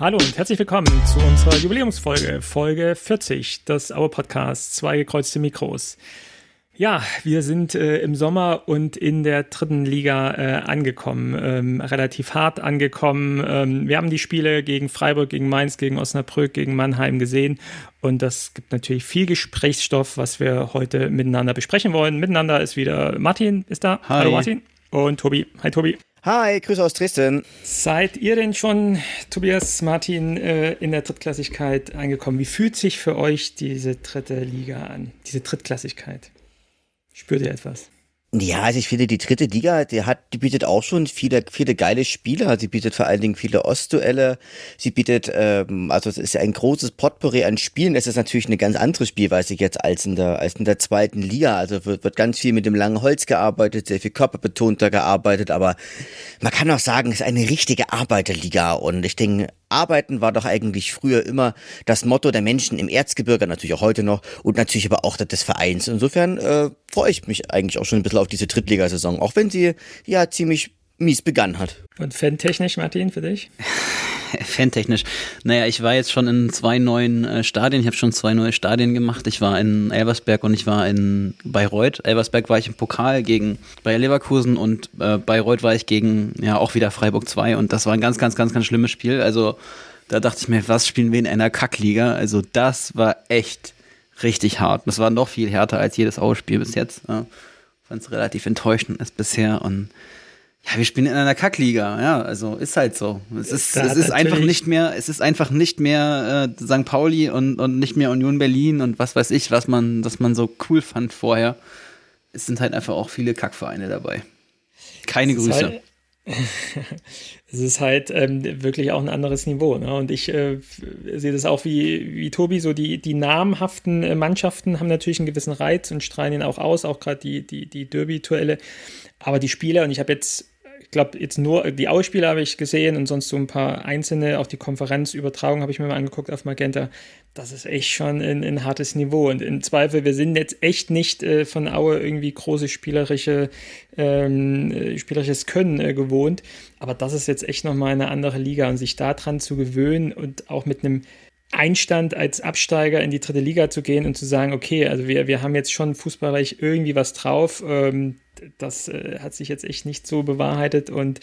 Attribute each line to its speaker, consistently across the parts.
Speaker 1: Hallo und herzlich willkommen zu unserer Jubiläumsfolge, Folge 40 des Our Podcasts, zwei gekreuzte Mikros. Ja, wir sind äh, im Sommer und in der dritten Liga äh, angekommen, ähm, relativ hart angekommen. Ähm, wir haben die Spiele gegen Freiburg, gegen Mainz, gegen Osnabrück, gegen Mannheim gesehen und das gibt natürlich viel Gesprächsstoff, was wir heute miteinander besprechen wollen. Miteinander ist wieder Martin, ist da.
Speaker 2: Hi.
Speaker 1: Hallo Martin. Und Tobi. Hi Tobi.
Speaker 3: Hi, Grüße aus Dresden.
Speaker 1: Seid ihr denn schon, Tobias, Martin, äh, in der Drittklassigkeit angekommen? Wie fühlt sich für euch diese dritte Liga an, diese Drittklassigkeit? Spürt ihr etwas?
Speaker 3: Ja, also ich finde, die dritte Liga, die hat, die bietet auch schon viele, viele geile Spiele. Sie bietet vor allen Dingen viele Ostduelle. Sie bietet, ähm, also es ist ein großes Potpourri an Spielen. Es ist natürlich eine ganz andere Spielweise jetzt als in der, als in der zweiten Liga. Also wird, wird ganz viel mit dem langen Holz gearbeitet, sehr viel körperbetonter gearbeitet. Aber man kann auch sagen, es ist eine richtige Arbeiterliga. Und ich denke, Arbeiten war doch eigentlich früher immer das Motto der Menschen im Erzgebirge, natürlich auch heute noch und natürlich aber auch des Vereins. Insofern äh, freue ich mich eigentlich auch schon ein bisschen auf diese Drittligasaison, auch wenn sie ja ziemlich mies begann hat.
Speaker 1: Und fantechnisch, Martin, für dich?
Speaker 2: Fantechnisch. Naja, ich war jetzt schon in zwei neuen äh, Stadien. Ich habe schon zwei neue Stadien gemacht. Ich war in Elversberg und ich war in Bayreuth. Elversberg war ich im Pokal gegen Bayer Leverkusen und äh, Bayreuth war ich gegen, ja, auch wieder Freiburg 2 und das war ein ganz, ganz, ganz, ganz schlimmes Spiel. Also da dachte ich mir, was spielen wir in einer Kackliga? Also das war echt richtig hart. Das war noch viel härter als jedes Ausspiel bis jetzt. Ja. Fand es relativ enttäuschend ist bisher und ja, wir spielen in einer Kackliga, ja, also ist halt so. Es ist, es ist einfach nicht mehr, es ist einfach nicht mehr äh, St. Pauli und, und nicht mehr Union Berlin und was weiß ich, was man, was man so cool fand vorher. Es sind halt einfach auch viele Kackvereine dabei. Keine Grüße.
Speaker 1: Halt, es ist halt ähm, wirklich auch ein anderes Niveau. Ne? Und ich äh, sehe das auch wie, wie Tobi, so die, die namhaften äh, Mannschaften haben natürlich einen gewissen Reiz und strahlen ihn auch aus, auch gerade die, die, die Derby-Duelle. Aber die Spieler, und ich habe jetzt glaube, jetzt nur die Ausspiele habe ich gesehen und sonst so ein paar einzelne, auch die Konferenzübertragung habe ich mir mal angeguckt auf Magenta. Das ist echt schon ein, ein hartes Niveau. Und im Zweifel, wir sind jetzt echt nicht äh, von Aue irgendwie große spielerische, ähm, äh, spielerisches Können äh, gewohnt. Aber das ist jetzt echt nochmal eine andere Liga und sich daran zu gewöhnen und auch mit einem Einstand als Absteiger in die dritte Liga zu gehen und zu sagen, okay, also wir, wir haben jetzt schon fußballreich irgendwie was drauf. Ähm, das äh, hat sich jetzt echt nicht so bewahrheitet und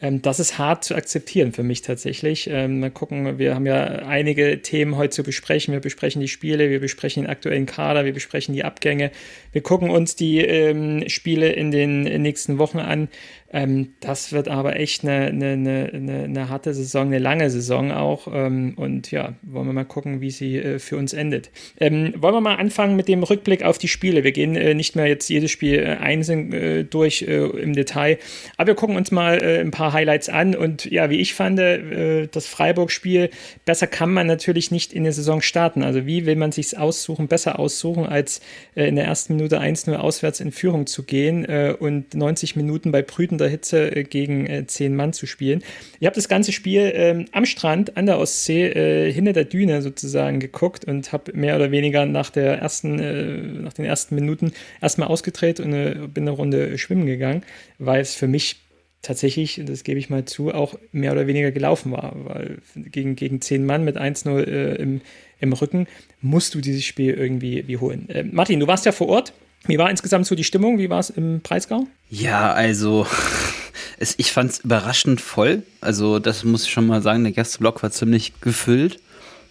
Speaker 1: ähm, das ist hart zu akzeptieren für mich tatsächlich. Ähm, mal gucken, wir haben ja einige Themen heute zu besprechen. Wir besprechen die Spiele, wir besprechen den aktuellen Kader, wir besprechen die Abgänge. Wir gucken uns die ähm, Spiele in den nächsten Wochen an. Ähm, das wird aber echt eine, eine, eine, eine, harte Saison, eine lange Saison auch. Ähm, und ja, wollen wir mal gucken, wie sie äh, für uns endet. Ähm, wollen wir mal anfangen mit dem Rückblick auf die Spiele. Wir gehen äh, nicht mehr jetzt jedes Spiel äh, einzeln äh, durch äh, im Detail, aber wir gucken uns mal äh, ein paar Highlights an. Und ja, wie ich fand, das Freiburg-Spiel, besser kann man natürlich nicht in der Saison starten. Also wie will man sich aussuchen, besser aussuchen, als in der ersten Minute 1-0 auswärts in Führung zu gehen und 90 Minuten bei Brüten der Hitze äh, gegen äh, zehn Mann zu spielen. Ich habe das ganze Spiel ähm, am Strand an der Ostsee äh, hinter der Düne sozusagen geguckt und habe mehr oder weniger nach der ersten, nach den ersten Minuten erstmal ausgedreht und bin eine Runde schwimmen gegangen, weil es für mich tatsächlich, das gebe ich mal zu, auch mehr oder weniger gelaufen war, weil gegen, gegen zehn Mann mit 1-0 äh, im, im Rücken musst du dieses Spiel irgendwie wie holen. Äh, Martin, du warst ja vor Ort. Wie war insgesamt so die Stimmung? Wie war es im Preisgau?
Speaker 2: Ja, also es, ich fand es überraschend voll. Also das muss ich schon mal sagen, der Gästeblock war ziemlich gefüllt.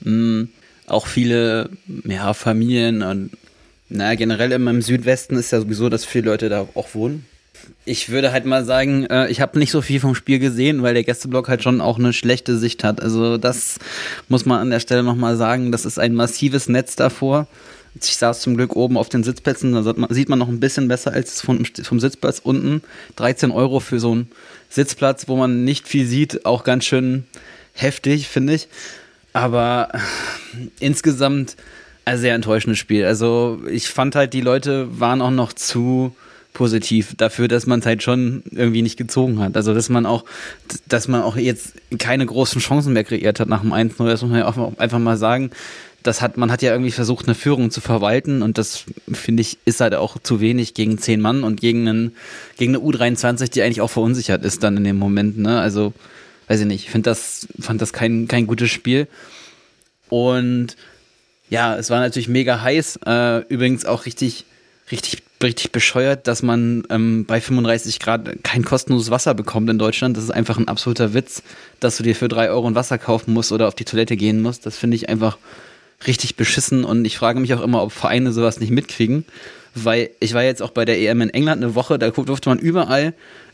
Speaker 2: Mhm. Auch viele ja, Familien und naja, generell immer im Südwesten ist ja sowieso, dass viele Leute da auch wohnen. Ich würde halt mal sagen, äh, ich habe nicht so viel vom Spiel gesehen, weil der Gästeblock halt schon auch eine schlechte Sicht hat. Also das muss man an der Stelle nochmal sagen. Das ist ein massives Netz davor. Ich saß zum Glück oben auf den Sitzplätzen, da sieht man noch ein bisschen besser als vom, vom Sitzplatz unten. 13 Euro für so einen Sitzplatz, wo man nicht viel sieht, auch ganz schön heftig, finde ich. Aber insgesamt ein sehr enttäuschendes Spiel. Also ich fand halt, die Leute waren auch noch zu positiv dafür, dass man es halt schon irgendwie nicht gezogen hat. Also dass man auch, dass man auch jetzt keine großen Chancen mehr kreiert hat nach dem 1-0, das muss man ja auch einfach mal sagen das hat, man hat ja irgendwie versucht, eine Führung zu verwalten und das finde ich ist halt auch zu wenig gegen zehn Mann und gegen einen, gegen eine U23, die eigentlich auch verunsichert ist dann in dem Moment, ne? Also weiß ich nicht, ich find das, fand das kein, kein gutes Spiel. Und ja, es war natürlich mega heiß. Äh, übrigens auch richtig, richtig, richtig bescheuert, dass man ähm, bei 35 Grad kein kostenloses Wasser bekommt in Deutschland. Das ist einfach ein absoluter Witz, dass du dir für drei Euro ein Wasser kaufen musst oder auf die Toilette gehen musst. Das finde ich einfach richtig beschissen und ich frage mich auch immer, ob Vereine sowas nicht mitkriegen, weil ich war jetzt auch bei der EM in England eine Woche, da durfte man überall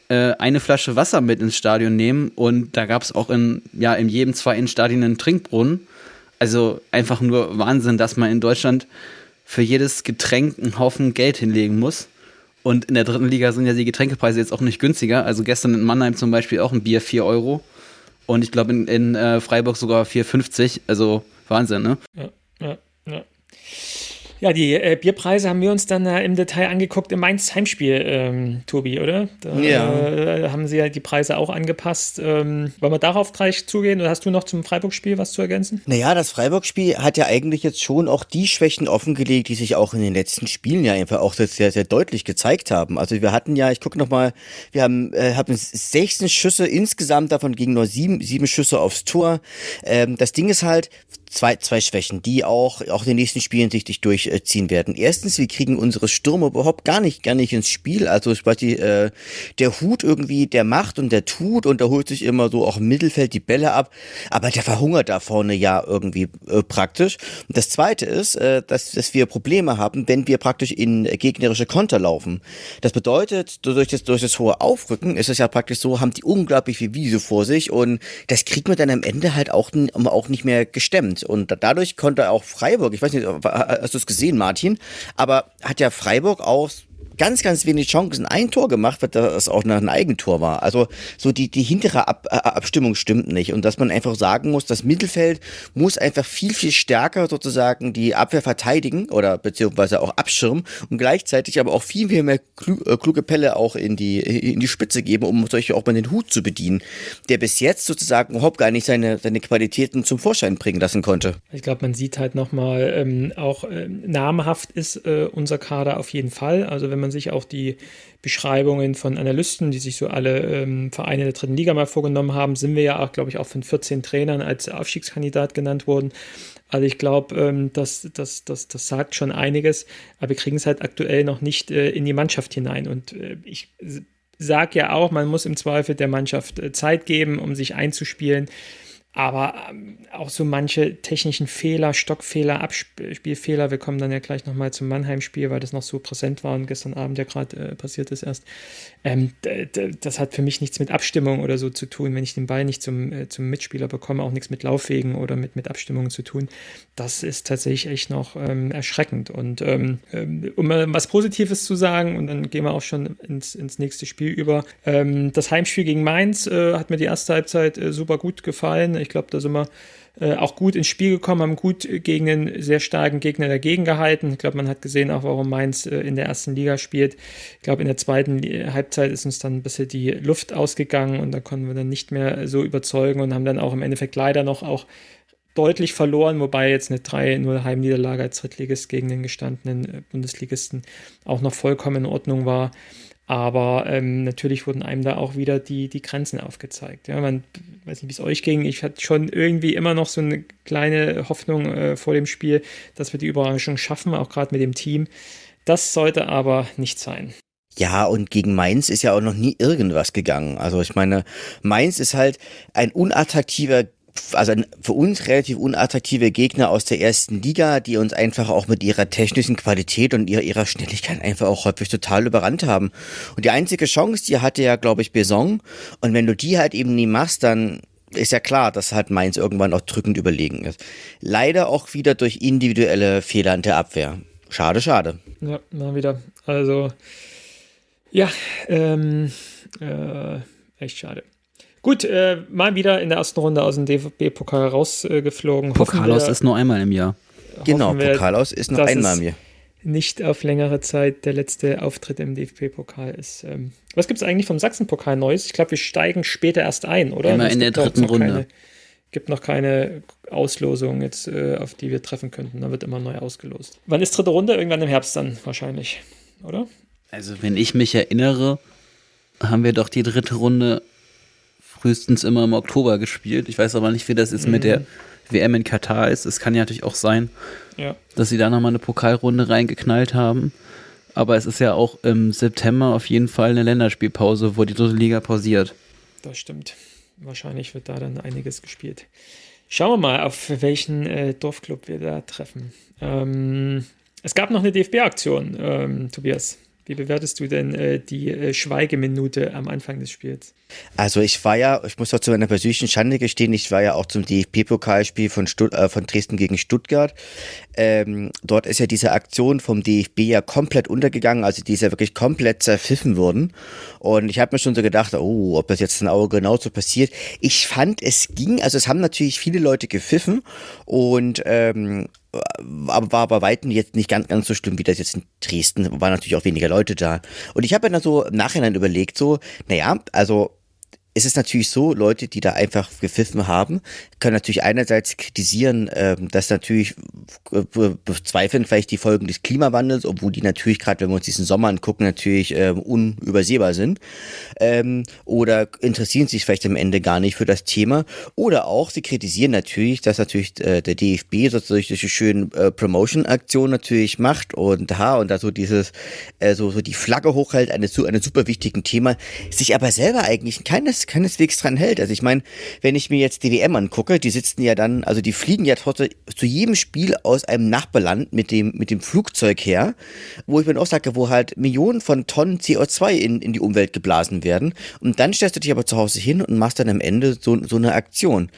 Speaker 2: äh, eine Flasche Wasser mit ins Stadion nehmen und da gab es auch in, ja, in jedem zweiten Stadion einen Trinkbrunnen. Also einfach nur Wahnsinn, dass man in Deutschland für jedes Getränk einen Haufen Geld hinlegen muss. Und in der dritten Liga sind ja die Getränkepreise jetzt auch nicht günstiger. Also gestern in Mannheim zum Beispiel auch ein Bier 4 Euro. Und ich glaube in, in äh, Freiburg sogar 4,50. Also Wahnsinn, ne?
Speaker 1: Ja, ja, ja. Ja, die äh, Bierpreise haben wir uns dann äh, im Detail angeguckt im Mainz Heimspiel, ähm, Tobi, oder? Da
Speaker 3: Ja.
Speaker 1: äh, haben sie ja die Preise auch angepasst. Ähm, wollen wir darauf gleich zugehen oder hast du noch zum Freiburg-Spiel was zu ergänzen?
Speaker 3: Naja, das Freiburg-Spiel hat ja eigentlich jetzt schon auch die Schwächen offengelegt, die sich auch in den letzten Spielen ja einfach auch sehr, sehr deutlich gezeigt haben. Also wir hatten ja, ich gucke nochmal, wir haben, äh, haben 16 Schüsse insgesamt, davon gingen nur sieben, sieben Schüsse aufs Tor. Ähm, das Ding ist halt, zwei, zwei Schwächen, die auch, auch in den nächsten Spielen sichtlich durchziehen werden. Erstens, wir kriegen unsere Stürmer überhaupt gar nicht, gar nicht ins Spiel. Also ich weiß nicht, äh, der Hut irgendwie, der macht und der tut und der holt sich immer so auch im Mittelfeld die Bälle ab, aber der verhungert da vorne ja irgendwie äh, praktisch. Und das zweite ist, äh, dass, dass wir Probleme haben, wenn wir praktisch in gegnerische Konter laufen. Das bedeutet, durch das, durch das hohe Aufrücken ist es ja praktisch so, haben die unglaublich viel Wiese vor sich und das kriegt man dann am Ende halt auch, auch nicht mehr gestemmt. Und da- dadurch konnte auch Freiburg, ich weiß nicht, hast du es gesehen, Martin, aber hat ja Freiburg auch ganz, ganz wenig Chancen ein Tor gemacht, weil das auch ein Eigentor war. Also so die, die hintere Ab äh, Abstimmung stimmt nicht. Und dass man einfach sagen muss, das Mittelfeld muss einfach viel, viel stärker sozusagen die Abwehr verteidigen oder beziehungsweise auch abschirmen und gleichzeitig aber auch viel, viel mehr äh, kluge Pelle auch in die, in die Spitze geben, um solche auch mal den Hut zu bedienen, der bis jetzt sozusagen überhaupt gar nicht seine, seine Qualitäten zum Vorschein bringen lassen konnte.
Speaker 1: Ich glaube, man sieht halt nochmal, ähm, auch ähm, namhaft ist äh, unser Kader auf jeden Fall. Also wenn man sich auch die Beschreibungen von Analysten, die sich so alle ähm, Vereine der dritten Liga mal vorgenommen haben, sind wir ja auch, glaube ich, auch von 14 Trainern als Aufstiegskandidat genannt worden. Also ich glaube, ähm, das, das, das, das sagt schon einiges, aber wir kriegen es halt aktuell noch nicht äh, in die Mannschaft hinein. Und äh, ich sage ja auch, man muss im Zweifel der Mannschaft äh, Zeit geben, um sich einzuspielen. Aber ähm, auch so manche technischen Fehler, Stockfehler, Abspielfehler, wir kommen dann ja gleich nochmal zum Mannheim-Spiel, weil das noch so präsent war und gestern Abend ja gerade äh, passiert ist erst. Ähm, das hat für mich nichts mit Abstimmung oder so zu tun, wenn ich den Ball nicht zum, äh, zum Mitspieler bekomme, auch nichts mit Laufwegen oder mit, mit Abstimmungen zu tun. Das ist tatsächlich echt noch ähm, erschreckend. Und ähm, ähm, um mal was Positives zu sagen, und dann gehen wir auch schon ins, ins nächste Spiel über. Ähm, das Heimspiel gegen Mainz äh, hat mir die erste Halbzeit äh, super gut gefallen. Ich glaube, da sind wir äh, auch gut ins Spiel gekommen, haben gut äh, gegen einen sehr starken Gegner dagegen gehalten. Ich glaube, man hat gesehen auch, warum Mainz äh, in der ersten Liga spielt. Ich glaube, in der zweiten Li- Halbzeit ist uns dann ein bisschen die Luft ausgegangen und da konnten wir dann nicht mehr so überzeugen und haben dann auch im Endeffekt leider noch auch deutlich verloren, wobei jetzt eine 3-0 Heimniederlage als Drittligist gegen den gestandenen äh, Bundesligisten auch noch vollkommen in Ordnung war. Aber ähm, natürlich wurden einem da auch wieder die, die Grenzen aufgezeigt. Ja, man weiß nicht, wie es euch ging. Ich hatte schon irgendwie immer noch so eine kleine Hoffnung äh, vor dem Spiel, dass wir die Überraschung schaffen, auch gerade mit dem Team. Das sollte aber nicht sein.
Speaker 3: Ja, und gegen Mainz ist ja auch noch nie irgendwas gegangen. Also ich meine, Mainz ist halt ein unattraktiver, also für uns relativ unattraktiver Gegner aus der ersten Liga, die uns einfach auch mit ihrer technischen Qualität und ihrer, ihrer Schnelligkeit einfach auch häufig total überrannt haben. Und die einzige Chance, die hatte ja, glaube ich, Beson. Und wenn du die halt eben nie machst, dann ist ja klar, dass halt Mainz irgendwann auch drückend überlegen ist. Leider auch wieder durch individuelle Fehler in der Abwehr. Schade, schade.
Speaker 1: Ja, mal wieder. Also, ja, ähm, äh, echt schade. Gut, äh, mal wieder in der ersten Runde aus dem DFB-Pokal rausgeflogen.
Speaker 2: Pokalos ist nur einmal im Jahr.
Speaker 3: Genau,
Speaker 1: wir,
Speaker 3: Pokalaus ist
Speaker 1: dass
Speaker 3: einmal
Speaker 1: es
Speaker 3: mir.
Speaker 1: Nicht auf längere Zeit der letzte Auftritt im DFB-Pokal ist. Ähm, was gibt es eigentlich vom Sachsen-Pokal Neues? Ich glaube, wir steigen später erst ein, oder?
Speaker 2: Immer
Speaker 1: Es
Speaker 2: in der dritten
Speaker 1: noch
Speaker 2: Runde.
Speaker 1: Keine, gibt noch keine Auslosung jetzt, äh, auf die wir treffen könnten. Da wird immer neu ausgelost. Wann ist dritte Runde? Irgendwann im Herbst dann wahrscheinlich, oder?
Speaker 2: Also, wenn ich mich erinnere, haben wir doch die dritte Runde frühestens immer im Oktober gespielt. Ich weiß aber nicht, wie das jetzt mhm. mit der WM in Katar ist. Es kann ja natürlich auch sein, ja. dass sie da nochmal eine Pokalrunde reingeknallt haben. Aber es ist ja auch im September auf jeden Fall eine Länderspielpause, wo die dritte Liga pausiert.
Speaker 1: Das stimmt. Wahrscheinlich wird da dann einiges gespielt. Schauen wir mal, auf welchen äh, Dorfclub wir da treffen. Ähm, es gab noch eine DFB-Aktion, ähm, Tobias. Wie bewertest du denn äh, die äh, Schweigeminute am Anfang des Spiels?
Speaker 3: Also ich war ja, ich muss auch zu meiner persönlichen Schande gestehen, ich war ja auch zum DFB-Pokalspiel von, äh, von Dresden gegen Stuttgart. Ähm, dort ist ja diese Aktion vom DFB ja komplett untergegangen, also die ist ja wirklich komplett zerpfiffen worden. Und ich habe mir schon so gedacht, oh, ob das jetzt ein Auge genauso passiert. Ich fand, es ging, also es haben natürlich viele Leute gepfiffen und ähm, aber war bei Weitem jetzt nicht ganz, ganz so schlimm, wie das jetzt in Dresden. Waren natürlich auch weniger Leute da. Und ich habe mir dann so im Nachhinein überlegt, so, naja, also es ist natürlich so, Leute, die da einfach gepfiffen haben, können natürlich einerseits kritisieren, ähm, dass natürlich äh, bezweifeln vielleicht die Folgen des Klimawandels, obwohl die natürlich gerade, wenn wir uns diesen Sommer angucken, natürlich ähm, unübersehbar sind. Ähm, oder interessieren sich vielleicht am Ende gar nicht für das Thema. Oder auch, sie kritisieren natürlich, dass natürlich äh, der DFB sozusagen diese schönen äh, Promotion-Aktionen natürlich macht und ha, und da so dieses, so, so die Flagge hochhält, eine, eine super wichtigen Thema, sich aber selber eigentlich keines keineswegs dran hält. Also ich meine, wenn ich mir jetzt die WM angucke, die sitzen ja dann, also die fliegen ja trotzdem zu jedem Spiel aus einem Nachbarland mit dem, mit dem Flugzeug her, wo ich mir auch sage, wo halt Millionen von Tonnen CO2 in, in die Umwelt geblasen werden. Und dann stellst du dich aber zu Hause hin und machst dann am Ende so, so eine Aktion.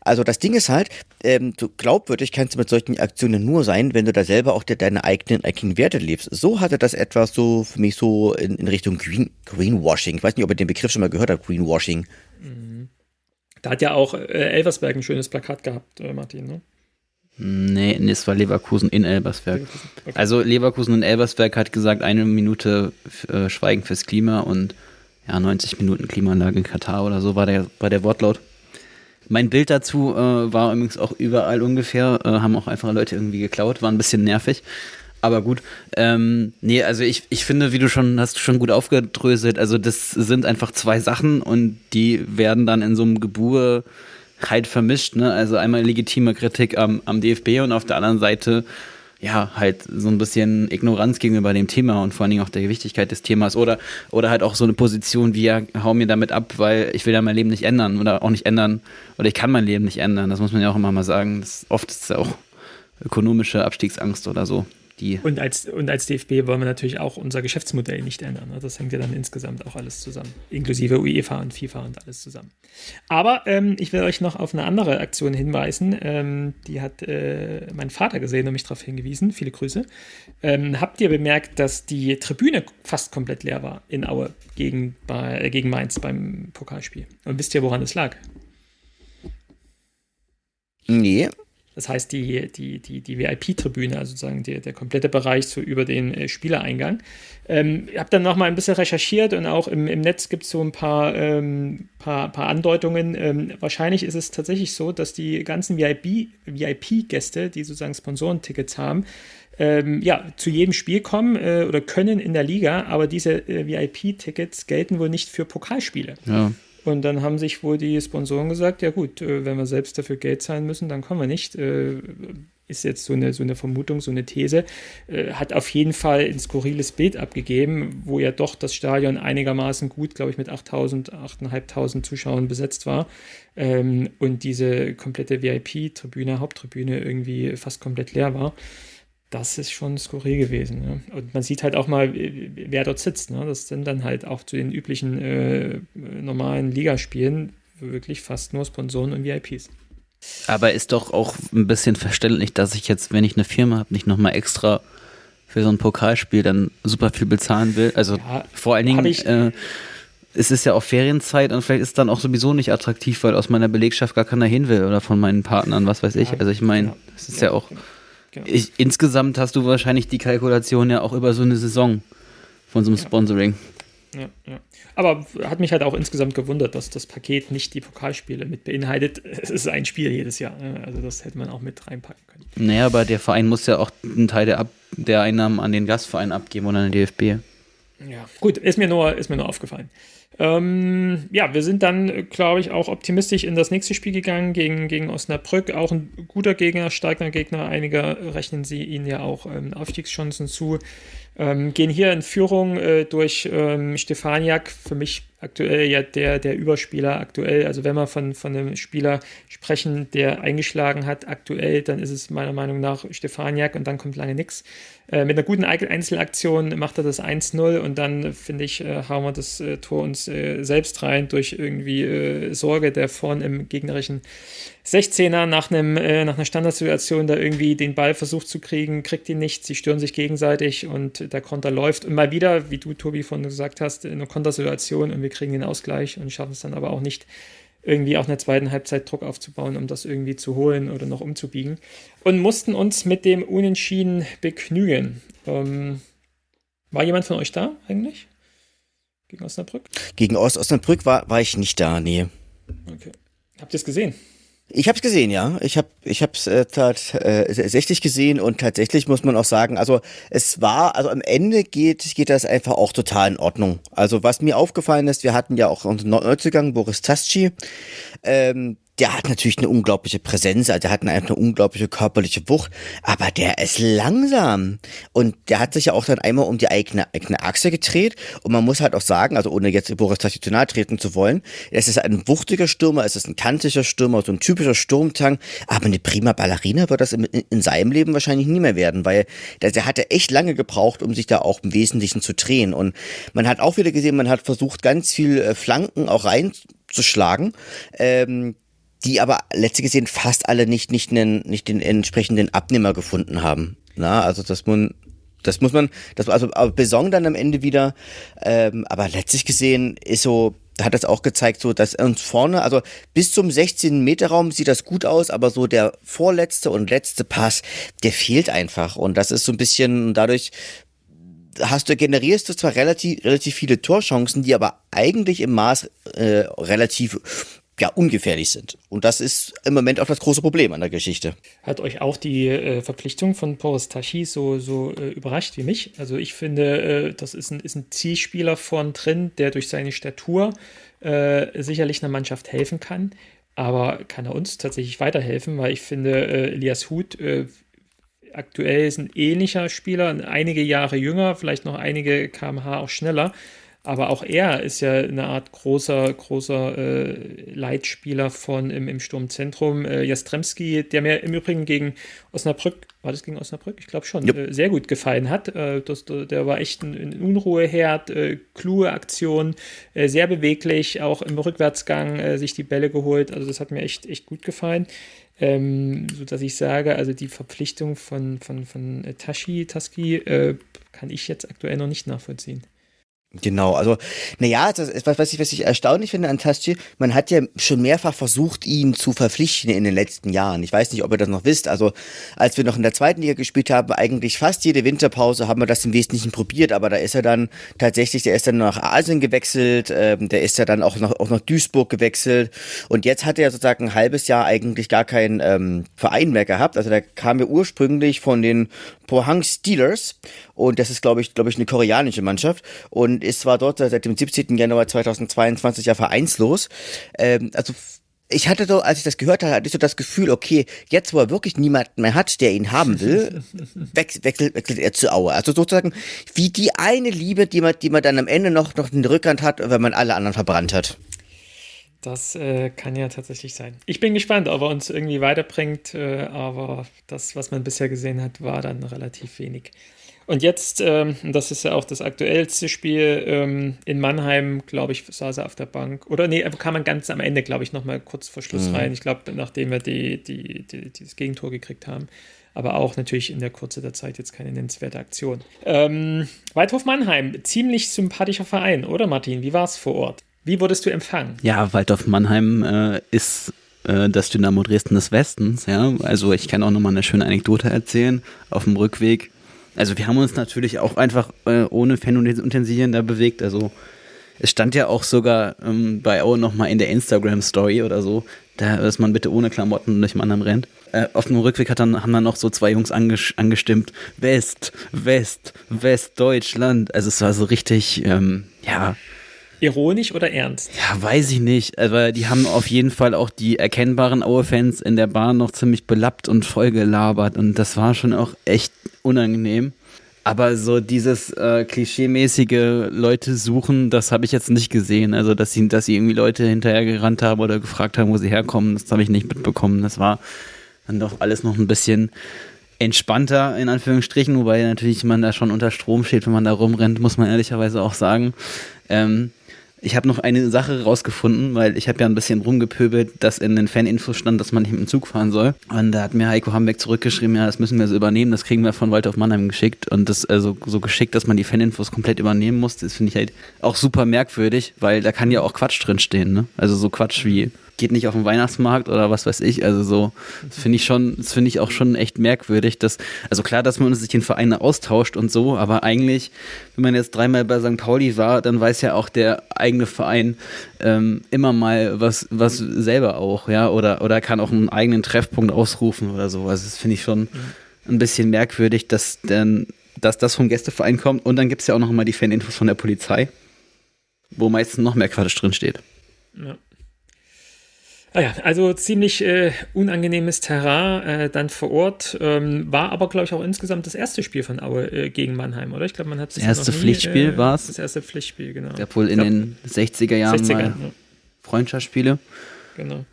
Speaker 3: Also das Ding ist halt, ähm, du glaubwürdig kannst du mit solchen Aktionen nur sein, wenn du da selber auch deine eigenen, eigenen Werte lebst. So hatte das etwas so für mich so in, in Richtung Green, Greenwashing. Ich weiß nicht, ob ihr den Begriff schon mal gehört habt, Greenwashing.
Speaker 1: Da hat ja auch äh, Elversberg ein schönes Plakat gehabt, äh, Martin, ne?
Speaker 2: Nee, nee, es war Leverkusen in Elversberg. Okay. Also Leverkusen in Elversberg hat gesagt, eine Minute äh, Schweigen fürs Klima und ja, 90 Minuten Klimaanlage in Katar oder so war der, war der Wortlaut. Mein Bild dazu äh, war übrigens auch überall ungefähr, äh, haben auch einfach Leute irgendwie geklaut, war ein bisschen nervig. Aber gut, ähm, nee, also ich, ich finde, wie du schon hast schon gut aufgedröselt, also das sind einfach zwei Sachen und die werden dann in so einem Gebur halt vermischt, ne? Also einmal legitime Kritik am, am DFB und auf der anderen Seite ja, halt so ein bisschen Ignoranz gegenüber dem Thema und vor allen Dingen auch der Gewichtigkeit des Themas oder, oder halt auch so eine Position wie, ja, hau mir damit ab, weil ich will ja mein Leben nicht ändern oder auch nicht ändern oder ich kann mein Leben nicht ändern. Das muss man ja auch immer mal sagen. Das, oft ist es ja auch ökonomische Abstiegsangst oder so
Speaker 1: die. Und als, und als DFB wollen wir natürlich auch unser Geschäftsmodell nicht ändern. Ne? Das hängt ja dann insgesamt auch alles zusammen, inklusive UEFA und FIFA und alles zusammen. Aber ähm, ich will euch noch auf eine andere Aktion hinweisen. Ähm, die hat äh, mein Vater gesehen und mich darauf hingewiesen. Viele Grüße. Ähm, habt ihr bemerkt, dass die Tribüne fast komplett leer war in Aue gegen, bei, äh, gegen Mainz beim Pokalspiel? Und wisst ihr, woran es lag?
Speaker 3: Nee,
Speaker 1: das heißt, die, die, die, die VIP-Tribüne, also sozusagen der, der komplette Bereich so über den äh, Spielereingang. Ähm, ich habe dann nochmal ein bisschen recherchiert und auch im, im Netz gibt es so ein paar, ähm, paar, paar Andeutungen. Ähm, wahrscheinlich ist es tatsächlich so, dass die ganzen VIP-Gäste, VIP die sozusagen Sponsorentickets haben, ähm, ja, zu jedem Spiel kommen äh, oder können in der Liga, aber diese äh, VIP-Tickets gelten wohl nicht für Pokalspiele.
Speaker 2: Ja.
Speaker 1: Und dann haben sich wohl die Sponsoren gesagt, ja gut, äh, wenn wir selbst dafür Geld zahlen müssen, dann kommen wir nicht. Äh, ist jetzt so eine, so eine Vermutung, so eine These. Äh, hat auf jeden Fall ein skurriles Bild abgegeben, wo ja doch das Stadion einigermaßen gut, glaube ich, mit 8.000, 8.500 Zuschauern besetzt war. Ähm, und diese komplette VIP-Tribüne, Haupttribüne irgendwie fast komplett leer war das ist schon skurril gewesen. Ne? Und man sieht halt auch mal, wer dort sitzt. Ne? Das sind dann halt auch zu den üblichen äh, normalen Ligaspielen wirklich fast nur Sponsoren und VIPs.
Speaker 2: Aber ist doch auch ein bisschen verständlich, dass ich jetzt, wenn ich eine Firma habe, nicht nochmal extra für so ein Pokalspiel dann super viel bezahlen will. Also ja, vor allen Dingen, äh, es ist ja auch Ferienzeit und vielleicht ist es dann auch sowieso nicht attraktiv, weil aus meiner Belegschaft gar keiner hin will oder von meinen Partnern, was weiß ich. Also ich meine, es ist ja, ja auch. Genau. Ich, insgesamt hast du wahrscheinlich die Kalkulation ja auch über so eine Saison von so einem ja. Sponsoring.
Speaker 1: Ja, ja. Aber hat mich halt auch insgesamt gewundert, dass das Paket nicht die Pokalspiele mit beinhaltet. Es ist ein Spiel jedes Jahr. Ne? Also das hätte man auch mit reinpacken können.
Speaker 2: Naja, aber der Verein muss ja auch einen Teil der, Ab der Einnahmen an den Gastverein abgeben oder an den DFB.
Speaker 1: Ja, gut, ist mir nur, ist mir nur aufgefallen. Ähm, ja, wir sind dann, glaube ich, auch optimistisch in das nächste Spiel gegangen gegen, gegen Osnabrück. Auch ein guter Gegner, starker Gegner. Einige rechnen sie ihnen ja auch ähm, Aufstiegschancen zu. Ähm, gehen hier in Führung äh, durch ähm, Stefaniak, für mich aktuell ja der, der Überspieler aktuell. Also wenn wir von, von einem Spieler sprechen, der eingeschlagen hat aktuell, dann ist es meiner Meinung nach Stefaniak und dann kommt lange nichts. Äh, mit einer guten Einzelaktion macht er das 1-0 und dann, finde ich, äh, hauen wir das äh, Tor uns äh, selbst rein durch irgendwie äh, Sorge, der vorn im gegnerischen 16er nach, einem, äh, nach einer Standardsituation da irgendwie den Ball versucht zu kriegen, kriegt ihn nicht, sie stören sich gegenseitig und der Konter läuft. Und mal wieder, wie du, Tobi, vorhin gesagt hast, in einer Kontersituation und wir kriegen den Ausgleich und schaffen es dann aber auch nicht, irgendwie auch in der zweiten Halbzeit Druck aufzubauen, um das irgendwie zu holen oder noch umzubiegen. Und mussten uns mit dem Unentschieden begnügen. Ähm, war jemand von euch da eigentlich? Gegen Osnabrück?
Speaker 3: Gegen Ost Osnabrück war, war ich nicht da, nee.
Speaker 1: Okay. Habt ihr es gesehen?
Speaker 3: Ich habe es gesehen, ja. Ich habe ich habe es äh, tatsächlich gesehen und tatsächlich muss man auch sagen, also es war, also am Ende geht geht das einfach auch total in Ordnung. Also was mir aufgefallen ist, wir hatten ja auch unseren Neuzugang Boris Tasci, ähm, der hat natürlich eine unglaubliche Präsenz, also der hat eine, eine unglaubliche körperliche Wucht, aber der ist langsam. Und der hat sich ja auch dann einmal um die eigene, eigene Achse gedreht. Und man muss halt auch sagen, also ohne jetzt Boris Tassi zu treten zu wollen, es ist ein wuchtiger Stürmer, es ist ein kantiger Stürmer, so ein typischer Sturmtang, aber eine prima Ballerina wird das in, in seinem Leben wahrscheinlich nie mehr werden, weil der, der hatte echt lange gebraucht, um sich da auch im Wesentlichen zu drehen. Und man hat auch wieder gesehen, man hat versucht, ganz viel äh, Flanken auch reinzuschlagen. Ähm, die aber letztlich gesehen fast alle nicht, nicht, einen, nicht den entsprechenden Abnehmer gefunden haben. Na, also das man, das muss man, das also Besong dann am Ende wieder, ähm, aber letztlich gesehen ist so, hat das auch gezeigt, so dass uns vorne, also bis zum 16 Meter Raum sieht das gut aus, aber so der vorletzte und letzte Pass, der fehlt einfach und das ist so ein bisschen dadurch hast du generierst du zwar relativ relativ viele Torchancen, die aber eigentlich im Maß äh, relativ ja, ungefährlich sind. Und das ist im Moment auch das große Problem an der Geschichte.
Speaker 1: Hat euch auch die äh, Verpflichtung von Boris Tachi so, so äh, überrascht wie mich? Also ich finde, äh, das ist ein, ist ein Zielspieler vorn drin, der durch seine Statur äh, sicherlich einer Mannschaft helfen kann. Aber kann er uns tatsächlich weiterhelfen, weil ich finde, äh, Elias Huth äh, aktuell ist ein ähnlicher Spieler, einige Jahre jünger, vielleicht noch einige kmh auch schneller. Aber auch er ist ja eine Art großer, großer äh, Leitspieler von im, im Sturmzentrum. Äh, Jastremski, der mir im Übrigen gegen Osnabrück, war das gegen Osnabrück? Ich glaube schon, äh, sehr gut gefallen hat. Äh, das, der war echt ein, ein Unruheherd, äh, kluge Aktion, äh, sehr beweglich, auch im Rückwärtsgang äh, sich die Bälle geholt. Also das hat mir echt, echt gut gefallen. Ähm, so dass ich sage, also die Verpflichtung von, von, von Tashi, Taski, kann ich jetzt aktuell noch nicht nachvollziehen.
Speaker 3: Genau, also, naja, was, was, ich, was ich erstaunlich finde an Tasci, man hat ja schon mehrfach versucht, ihn zu verpflichten in den letzten Jahren. Ich weiß nicht, ob ihr das noch wisst. Also, als wir noch in der zweiten Liga gespielt haben, eigentlich fast jede Winterpause haben wir das im Wesentlichen probiert, aber da ist er dann tatsächlich, der ist dann nach Asien gewechselt, ähm, der ist ja dann auch nach, auch nach Duisburg gewechselt und jetzt hat er sozusagen ein halbes Jahr eigentlich gar keinen ähm, Verein mehr gehabt. Also, der kam ja ursprünglich von den Pohang Steelers und das ist, glaube ich, glaube ich, eine koreanische Mannschaft und ist zwar dort seit dem 17. Januar 2022 ja vereinslos. Ähm, also ich hatte so, als ich das gehört hatte, hatte ich so das Gefühl, okay, jetzt wo er wirklich niemanden mehr hat, der ihn haben will, wechselt, wechselt, wechselt er zu Aue. Also sozusagen wie die eine Liebe, die man, die man dann am Ende noch, noch in der Rückhand hat, wenn man alle anderen verbrannt hat.
Speaker 1: Das äh, kann ja tatsächlich sein. Ich bin gespannt, ob er uns irgendwie weiterbringt, äh, aber das, was man bisher gesehen hat, war dann relativ wenig. Und jetzt, ähm, das ist ja auch das aktuellste Spiel, ähm, in Mannheim, glaube ich, saß er auf der Bank. Oder nee, kam man ganz am Ende, glaube ich, nochmal kurz vor Schluss mhm. rein. Ich glaube, nachdem wir die, die, die, dieses Gegentor gekriegt haben. Aber auch natürlich in der Kurze der Zeit jetzt keine nennenswerte Aktion. Ähm, Waldhof Mannheim, ziemlich sympathischer Verein, oder Martin? Wie war es vor Ort? Wie wurdest du empfangen?
Speaker 2: Ja, Waldorf Mannheim äh, ist äh, das Dynamo Dresden des Westens, ja. Also ich kann auch nochmal eine schöne Anekdote erzählen. Auf dem Rückweg also wir haben uns natürlich auch einfach äh, ohne Fan und Utensilien da bewegt. Also es stand ja auch sogar ähm, bei Owen nochmal in der Instagram-Story oder so, da, dass man bitte ohne Klamotten durch dem anderen rennt. Äh, auf dem Rückweg hat dann, haben dann noch so zwei Jungs anges angestimmt. West, West, West, Deutschland. Also es war so richtig, ähm, ja.
Speaker 1: Ironisch oder ernst?
Speaker 2: Ja, weiß ich nicht. Aber die haben auf jeden Fall auch die erkennbaren Aue-Fans in der Bahn noch ziemlich belappt und vollgelabert. Und das war schon auch echt unangenehm. Aber so dieses äh, klischeemäßige Leute suchen, das habe ich jetzt nicht gesehen. Also, dass sie, dass sie irgendwie Leute hinterhergerannt haben oder gefragt haben, wo sie herkommen, das habe ich nicht mitbekommen. Das war dann doch alles noch ein bisschen entspannter, in Anführungsstrichen, wobei natürlich man da schon unter Strom steht, wenn man da rumrennt, muss man ehrlicherweise auch sagen. Ähm, ich habe noch eine Sache rausgefunden, weil ich habe ja ein bisschen rumgepöbelt, dass in den Faninfos stand, dass man nicht mit dem Zug fahren soll. Und da hat mir Heiko Hambeck zurückgeschrieben, ja, das müssen wir so übernehmen, das kriegen wir von Walter auf Mannheim geschickt. Und das also so geschickt, dass man die Faninfos komplett übernehmen muss, das finde ich halt auch super merkwürdig, weil da kann ja auch Quatsch drinstehen, ne? Also so Quatsch wie geht nicht auf den Weihnachtsmarkt oder was weiß ich. Also so, das finde ich schon, das finde ich auch schon echt merkwürdig, dass, also klar, dass man sich in Vereine austauscht und so, aber eigentlich, wenn man jetzt dreimal bei St. Pauli war, dann weiß ja auch der eigene Verein ähm, immer mal was, was selber auch, ja, oder, oder kann auch einen eigenen Treffpunkt ausrufen oder so. Also das finde ich schon ein bisschen merkwürdig, dass dann, dass das vom Gästeverein kommt und dann gibt es ja auch noch mal die Faninfos von der Polizei, wo meistens noch mehr Quatsch drin steht. Ja.
Speaker 1: Ah ja, also ziemlich äh, unangenehmes Terrain äh, dann vor Ort. Ähm, war aber, glaube ich, auch insgesamt das erste Spiel von Aue äh, gegen Mannheim, oder? Ich glaube, man hat
Speaker 2: Das erste nie, Pflichtspiel
Speaker 1: äh,
Speaker 2: war es.
Speaker 1: Das erste Pflichtspiel, genau.
Speaker 2: Gab wohl in glaub, den 60er Jahren 60er, mal ja. Freundschaftsspiele.
Speaker 1: Genau.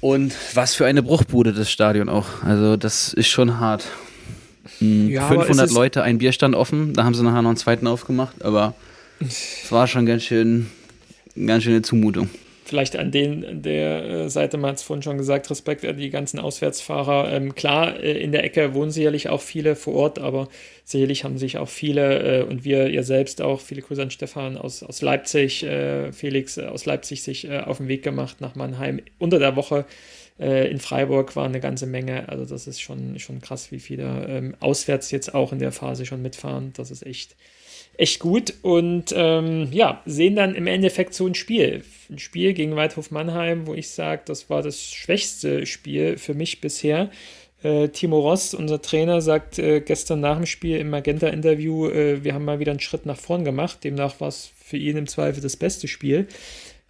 Speaker 2: Und was für eine Bruchbude das Stadion auch. Also, das ist schon hart. Mhm, ja, 500 Leute, ein Bierstand offen. Da haben sie nachher noch einen zweiten aufgemacht, aber es war schon ganz schön, ganz schöne Zumutung
Speaker 1: vielleicht an, den, der äh, Seite, man hat es vorhin schon gesagt, Respekt an die ganzen Auswärtsfahrer. Ähm, klar, äh, in der Ecke wohnen sicherlich auch viele vor Ort, aber sicherlich haben sich auch viele äh, und wir ihr selbst auch, viele Grüße an Stefan aus, aus Leipzig, äh, Felix äh, aus Leipzig sich äh, auf den Weg gemacht nach Mannheim. Unter der Woche in Freiburg war eine ganze Menge. Also das ist schon, schon krass, wie viele ähm, auswärts jetzt auch in der Phase schon mitfahren. Das ist echt echt gut und ähm, ja, sehen dann im Endeffekt so ein Spiel. Ein Spiel gegen Waldhof Mannheim, wo ich sage, das war das schwächste Spiel für mich bisher. Äh, Timo Ross, unser Trainer, sagt äh, gestern nach dem Spiel im Magenta-Interview, äh, wir haben mal wieder einen Schritt nach vorn gemacht. Demnach war es für ihn im Zweifel das beste Spiel.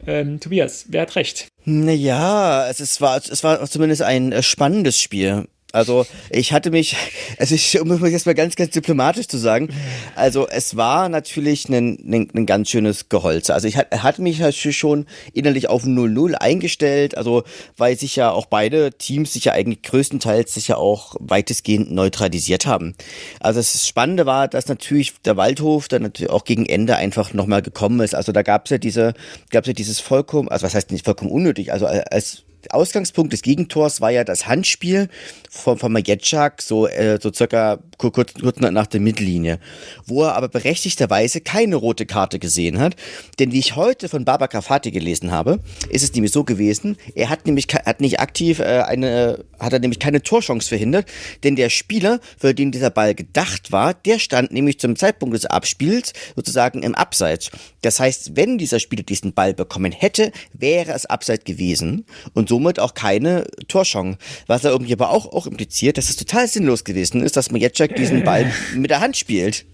Speaker 1: Ähm, Tobias, wer hat recht?
Speaker 3: Naja, es, es, war, es war zumindest ein äh, spannendes Spiel. Also ich hatte mich, also ich, um es jetzt mal ganz, ganz diplomatisch zu sagen, also es war natürlich ein, ein, ein ganz schönes Geholze. Also ich hatte mich ja schon innerlich auf 0-0 eingestellt, also weil sich ja auch beide Teams sich ja eigentlich größtenteils sich ja auch weitestgehend neutralisiert haben. Also das Spannende war, dass natürlich der Waldhof dann natürlich auch gegen Ende einfach nochmal gekommen ist. Also da gab es ja diese, gab es ja dieses vollkommen, also was heißt nicht vollkommen unnötig, also als Ausgangspunkt des Gegentors war ja das Handspiel von, von Majetschak, so, äh, so circa kurz, kurz nach der Mittellinie, wo er aber berechtigterweise keine rote Karte gesehen hat. Denn wie ich heute von Baba Kafati gelesen habe, ist es nämlich so gewesen, er hat nämlich hat nicht aktiv äh, eine, hat er nämlich keine Torchance verhindert, denn der Spieler, für den dieser Ball gedacht war, der stand nämlich zum Zeitpunkt des Abspiels sozusagen im Abseits. Das heißt, wenn dieser Spieler diesen Ball bekommen hätte, wäre es Abseits gewesen und somit auch keine Torchance. Was er irgendwie aber auch, auch impliziert, dass es total sinnlos gewesen ist, dass Majetschak diesen Ball mit der Hand spielt.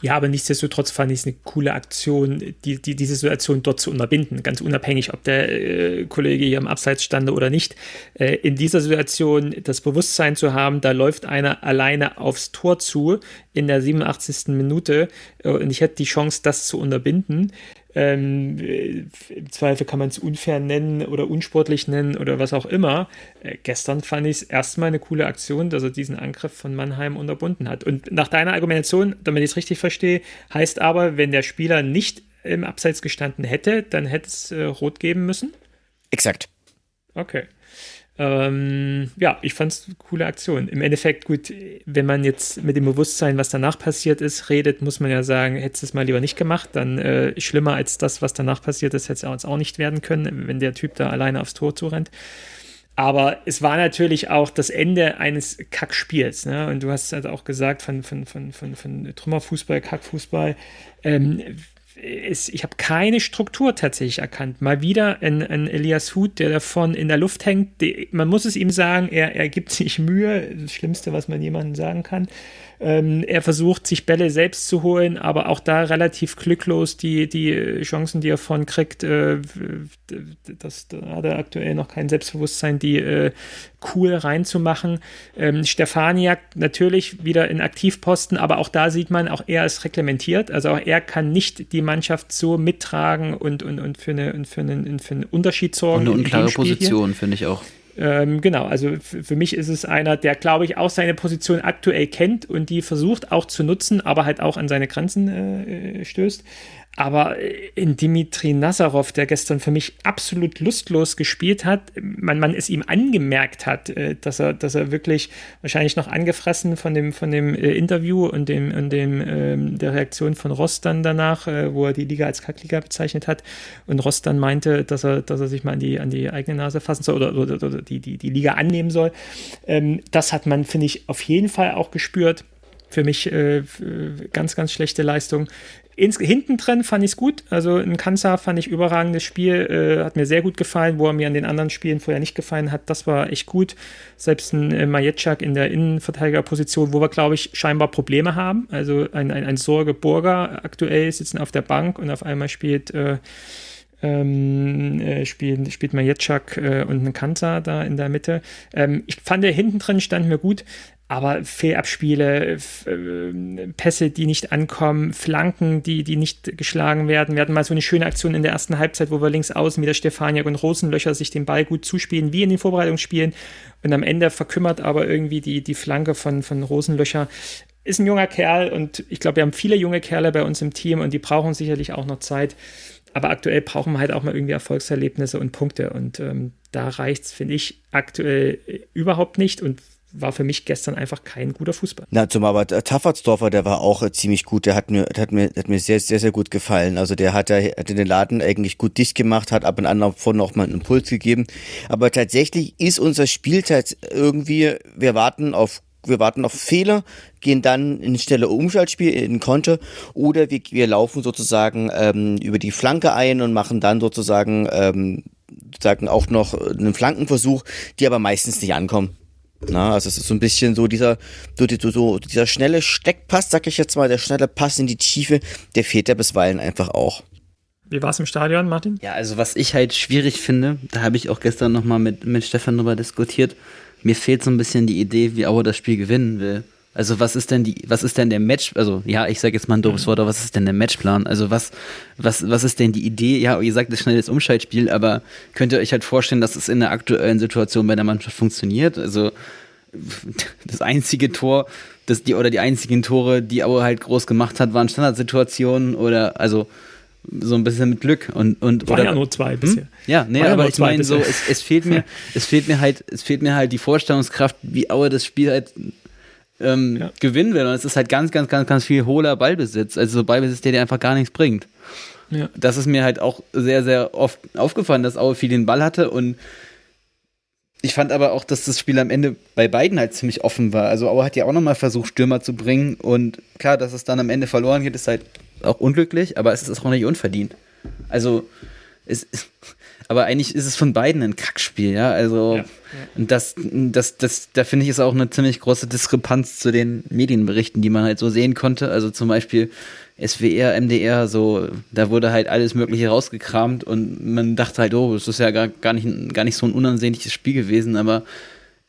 Speaker 1: Ja, aber nichtsdestotrotz fand ich es eine coole Aktion, die, die, diese Situation dort zu unterbinden, ganz unabhängig, ob der äh, Kollege hier im Abseits stande oder nicht. Äh, in dieser Situation das Bewusstsein zu haben, da läuft einer alleine aufs Tor zu in der 87. Minute äh, und ich hätte die Chance, das zu unterbinden. Ähm, Im Zweifel kann man es unfair nennen oder unsportlich nennen oder was auch immer. Äh, gestern fand ich es erstmal eine coole Aktion, dass er diesen Angriff von Mannheim unterbunden hat. Und nach deiner Argumentation, damit ich es richtig verstehe, heißt aber, wenn der Spieler nicht im Abseits gestanden hätte, dann hätte es äh, rot geben müssen?
Speaker 3: Exakt.
Speaker 1: Okay. Ähm, ja, ich fand es eine coole Aktion. Im Endeffekt, gut, wenn man jetzt mit dem Bewusstsein, was danach passiert ist, redet, muss man ja sagen, hättest du es mal lieber nicht gemacht, dann äh, schlimmer als das, was danach passiert ist, hätte es auch nicht werden können, wenn der Typ da alleine aufs Tor zurennt. Aber es war natürlich auch das Ende eines Kackspiels. Ne? Und du hast halt auch gesagt, von, von, von, von, von Trümmerfußball, Kackfußball. Ähm, ist, ich habe keine Struktur tatsächlich erkannt. Mal wieder ein, ein Elias Huth, der davon in der Luft hängt. Die, man muss es ihm sagen, er, er gibt sich Mühe. Das Schlimmste, was man jemandem sagen kann. Ähm, er versucht, sich Bälle selbst zu holen, aber auch da relativ glücklos die, die Chancen, die er von kriegt, äh, das, da hat er aktuell noch kein Selbstbewusstsein, die äh, cool reinzumachen. Ähm, Stefaniak natürlich wieder in Aktivposten, aber auch da sieht man, auch er ist reglementiert. Also auch er kann nicht die Mannschaft so mittragen und, und, und, für, eine, für, einen, für einen Unterschied sorgen.
Speaker 2: Und eine unklare Position, finde ich auch.
Speaker 1: Ähm, genau, also für mich ist es einer, der, glaube ich, auch seine Position aktuell kennt und die versucht auch zu nutzen, aber halt auch an seine Grenzen äh, stößt. Aber in Dimitri Nazarov, der gestern für mich absolut lustlos gespielt hat, man, man es ihm angemerkt hat, äh, dass er, dass er wirklich wahrscheinlich noch angefressen von dem, von dem äh, Interview und dem, und dem ähm, der Reaktion von Rost dann danach, äh, wo er die Liga als Kackliga bezeichnet hat. Und Rost dann meinte, dass er, dass er sich mal an die, an die eigene Nase fassen soll oder, oder, oder die, die, die Liga annehmen soll. Ähm, das hat man, finde ich, auf jeden Fall auch gespürt für mich äh, ganz, ganz schlechte Leistung. Ins, hinten drin fand ich es gut. Also in Kansa fand ich überragendes Spiel. Äh, hat mir sehr gut gefallen, wo er mir an den anderen Spielen vorher nicht gefallen hat. Das war echt gut. Selbst ein äh, Majetschak in der Innenverteidigerposition, wo wir, glaube ich, scheinbar Probleme haben. Also ein, ein, ein Sorge Burger aktuell sitzen auf der Bank und auf einmal spielt. Äh, ähm, äh, spielt, spielt Majetschak äh, und ein Kanter da in der Mitte. Ähm, ich fand, der hinten drin stand mir gut aber Fehlabspiele, äh, Pässe, die nicht ankommen, Flanken, die, die nicht geschlagen werden. Wir hatten mal so eine schöne Aktion in der ersten Halbzeit, wo wir links außen wieder Stefaniak und Rosenlöcher sich den Ball gut zuspielen, wie in den Vorbereitungsspielen. Und am Ende verkümmert aber irgendwie die, die Flanke von, von Rosenlöcher. Ist ein junger Kerl und ich glaube, wir haben viele junge Kerle bei uns im Team und die brauchen sicherlich auch noch Zeit. Aber aktuell brauchen wir halt auch mal irgendwie Erfolgserlebnisse und Punkte. Und ähm, da reicht es, finde ich, aktuell überhaupt nicht. Und war für mich gestern einfach kein guter Fußball.
Speaker 3: Na, zum aber Taffertsdorfer, der war auch äh, ziemlich gut. Der hat mir, hat mir, hat mir sehr, sehr, sehr gut gefallen. Also der hat, hat den Laden eigentlich gut dicht gemacht, hat ab und an von noch mal einen Impuls gegeben. Aber tatsächlich ist unser Spielzeit irgendwie, wir warten auf wir warten auf Fehler, gehen dann in schnelle Umschaltspiel, in Konter, oder wir, wir laufen sozusagen ähm, über die Flanke ein und machen dann sozusagen, ähm, sozusagen auch noch einen Flankenversuch, die aber meistens nicht ankommen. Na, also es ist so ein bisschen so dieser, so, so, dieser schnelle Steckpass, sag ich jetzt mal, der schnelle Pass in die Tiefe, der fehlt ja bisweilen einfach auch.
Speaker 1: Wie war es im Stadion, Martin?
Speaker 2: Ja, also was ich halt schwierig finde, da habe ich auch gestern nochmal mit, mit Stefan drüber diskutiert, mir fehlt so ein bisschen die Idee, wie Auer das Spiel gewinnen will. Also was ist denn die, was ist denn der Match, also ja, ich sage jetzt mal ein doofes Wort, aber was ist denn der Matchplan? Also was, was, was ist denn die Idee? Ja, ihr sagt, das ist schnelles Umschaltspiel, aber könnt ihr euch halt vorstellen, dass es in der aktuellen Situation bei der Mannschaft funktioniert? Also das einzige Tor, das die oder die einzigen Tore, die Aue halt groß gemacht hat, waren Standardsituationen oder also so ein bisschen mit Glück und und
Speaker 1: War oder ja nur zwei bisher. Hm?
Speaker 2: Ja, nee, aber ich meine so, es, es fehlt mir, es fehlt mir halt, es fehlt mir halt die Vorstellungskraft, wie Aue das Spiel halt ähm, ja. gewinnen will. Und es ist halt ganz, ganz, ganz, ganz viel hohler Ballbesitz. Also so Ballbesitz, der dir einfach gar nichts bringt. Ja. Das ist mir halt auch sehr, sehr oft aufgefallen, dass Aue viel den Ball hatte und ich fand aber auch, dass das Spiel am Ende bei beiden halt ziemlich offen war. Also Aue hat ja auch nochmal versucht, Stürmer zu bringen. Und klar, dass es dann am Ende verloren geht, ist halt auch unglücklich, aber es ist auch nicht unverdient. Also, es ist, aber eigentlich ist es von beiden ein Kackspiel, ja. Also, ja, ja. das, das, das, da finde ich es auch eine ziemlich große Diskrepanz zu den Medienberichten, die man halt so sehen konnte. Also zum Beispiel SWR, MDR, so, da wurde halt alles Mögliche rausgekramt und man dachte halt, oh, es ist ja gar, gar, nicht, gar nicht so ein unansehnliches Spiel gewesen, aber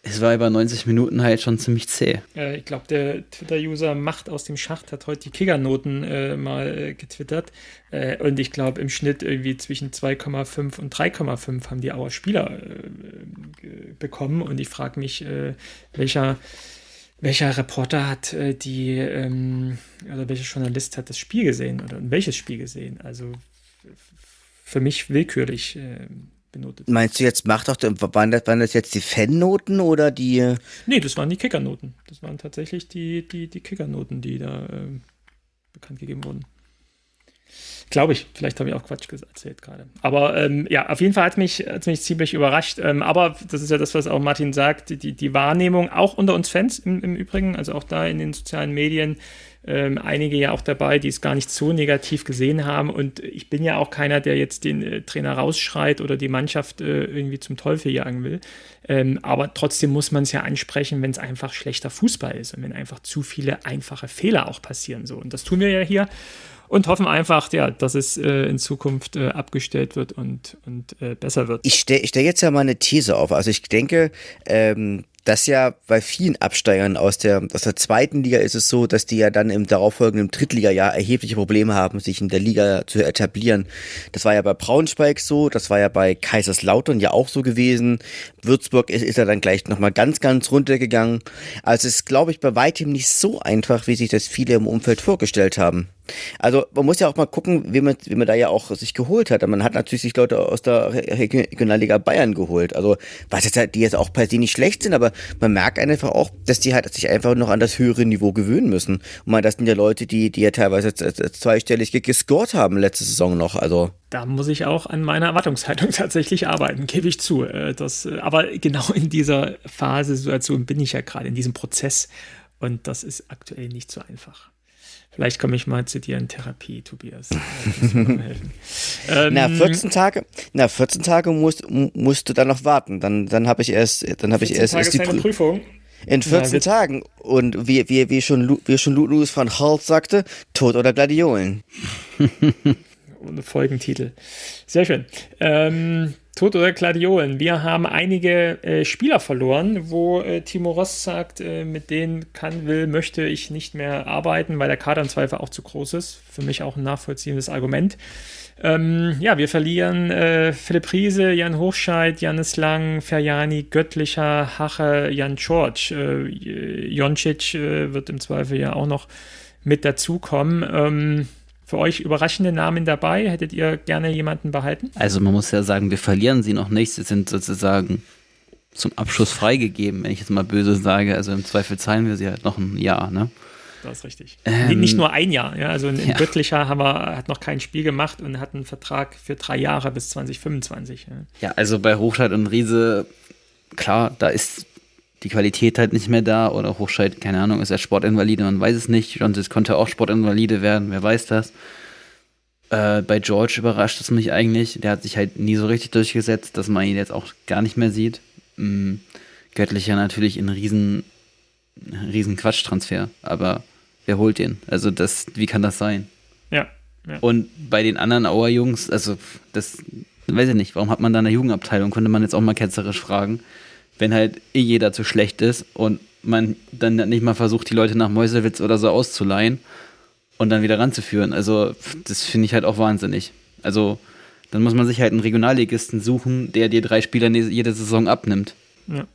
Speaker 2: es war über 90 Minuten halt schon ziemlich zäh.
Speaker 1: Äh, ich glaube, der Twitter-User Macht aus dem Schacht hat heute die Kickernoten äh, mal äh, getwittert. Äh, und ich glaube, im Schnitt irgendwie zwischen 2,5 und 3,5 haben die Auer Spieler äh, bekommen. Und ich frage mich, äh, welcher, welcher Reporter hat die, ähm, oder welcher Journalist hat das Spiel gesehen oder welches Spiel gesehen? Also für mich willkürlich benotet.
Speaker 3: Meinst du jetzt, macht doch, waren das, waren das jetzt die Fan-Noten oder die?
Speaker 1: Nee, das waren die Kickernoten. Das waren tatsächlich die, die, die Kickernoten, die da äh, bekannt gegeben wurden. Glaube ich. Vielleicht habe ich auch Quatsch erzählt gerade. Aber ähm, ja, auf jeden Fall hat mich, hat mich ziemlich überrascht. Ähm, aber das ist ja das, was auch Martin sagt, die, die Wahrnehmung, auch unter uns Fans im, im Übrigen, also auch da in den sozialen Medien, ähm, einige ja auch dabei, die es gar nicht so negativ gesehen haben. Und ich bin ja auch keiner, der jetzt den äh, Trainer rausschreit oder die Mannschaft äh, irgendwie zum Teufel jagen will. Ähm, aber trotzdem muss man es ja ansprechen, wenn es einfach schlechter Fußball ist und wenn einfach zu viele einfache Fehler auch passieren. So. Und das tun wir ja hier und hoffen einfach, ja, dass es äh, in Zukunft äh, abgestellt wird und, und äh, besser wird.
Speaker 3: Ich stelle stell jetzt ja mal eine These auf. Also ich denke, ähm, dass ja bei vielen Absteigern aus der, aus der zweiten Liga ist es so, dass die ja dann im darauffolgenden Drittligajahr erhebliche Probleme haben, sich in der Liga zu etablieren. Das war ja bei Braunschweig so, das war ja bei Kaiserslautern ja auch so gewesen. Würzburg ist, ist ja dann gleich nochmal ganz, ganz runtergegangen. Also es ist, glaube ich, bei weitem nicht so einfach, wie sich das viele im Umfeld vorgestellt haben. Also man muss ja auch mal gucken, wie man, wie man da ja auch sich geholt hat. Man hat natürlich sich Leute aus der Regionalliga Bayern geholt. Also was jetzt halt, die jetzt auch per se nicht schlecht sind, aber man merkt einfach auch, dass die halt sich einfach noch an das höhere Niveau gewöhnen müssen. Und man, das sind ja Leute, die, die ja teilweise zweistellig gescored haben letzte Saison noch. Also
Speaker 1: da muss ich auch an meiner Erwartungshaltung tatsächlich arbeiten, gebe ich zu. Äh, das, äh, aber genau in dieser Phase, Situation bin ich ja gerade, in diesem Prozess. Und das ist aktuell nicht so einfach. Vielleicht komme ich mal zu dir in Therapie, Tobias.
Speaker 3: ähm, na, 14 Tage, na, 14 Tage musst, musst du dann noch warten. Dann, dann habe ich erst, dann habe ich erst,
Speaker 1: erst die
Speaker 3: Prü
Speaker 1: Prüfung.
Speaker 3: In 14 ja, Tagen. Und wie, wie, wie schon, wie schon Louis van Gaal sagte, Tod oder Gladiolen.
Speaker 1: Folgentitel. Sehr schön. Ähm, Tod oder Gladiolen. Wir haben einige äh, Spieler verloren, wo äh, Timo Ross sagt, äh, mit denen kann, will, möchte ich nicht mehr arbeiten, weil der Kader im Zweifel auch zu groß ist. Für mich auch ein nachvollziehendes Argument. Ähm, ja, wir verlieren äh, Philipp Riese, Jan Hochscheid, Janis Lang, Ferjani, Göttlicher, Hache, Jan George. Äh, Joncic äh, wird im Zweifel ja auch noch mit dazukommen. Ähm, für euch überraschende Namen dabei? Hättet ihr gerne jemanden behalten?
Speaker 2: Also man muss ja sagen, wir verlieren sie noch nicht. Sie sind sozusagen zum Abschluss freigegeben, wenn ich jetzt mal böse sage. Also im Zweifel zahlen wir sie halt noch ein Jahr, ne?
Speaker 1: Das ist richtig. Ähm, nicht nur ein Jahr, ja. Also in, in ja. Göttlicher haben wir, hat noch kein Spiel gemacht und hat einen Vertrag für drei Jahre bis 2025.
Speaker 2: Ja, ja also bei Hochscheid und Riese, klar, da ist die Qualität halt nicht mehr da oder Hochscheid, keine Ahnung, ist er Sportinvalide, man weiß es nicht. Johnson konnte auch Sportinvalide werden, wer weiß das. Äh, bei George überrascht es mich eigentlich. Der hat sich halt nie so richtig durchgesetzt, dass man ihn jetzt auch gar nicht mehr sieht. Mhm. Göttlicher natürlich ein riesen, riesen Quatschtransfer, aber wer holt den? Also das, wie kann das sein?
Speaker 1: Ja. ja.
Speaker 2: Und bei den anderen Auer Jungs, also das weiß ich nicht, warum hat man da eine Jugendabteilung? Könnte man jetzt auch mal ketzerisch fragen wenn halt eh jeder zu schlecht ist und man dann nicht mal versucht, die Leute nach Mäusewitz oder so auszuleihen und dann wieder ranzuführen. Also, das finde ich halt auch wahnsinnig. Also, dann muss man sich halt einen Regionalligisten suchen, der dir drei Spieler jede Saison abnimmt.
Speaker 1: Ja.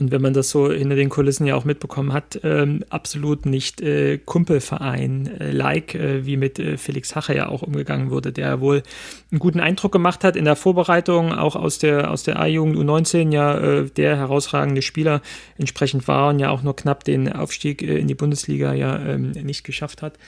Speaker 1: Und wenn man das so hinter den Kulissen ja auch mitbekommen hat, ähm, absolut nicht äh, Kumpelverein-like, äh, äh, wie mit äh, Felix Hache ja auch umgegangen wurde, der wohl einen guten Eindruck gemacht hat in der Vorbereitung, auch aus der, aus der A-Jugend U19 ja äh, der herausragende Spieler entsprechend war und ja auch nur knapp den Aufstieg äh, in die Bundesliga ja ähm, nicht geschafft hat.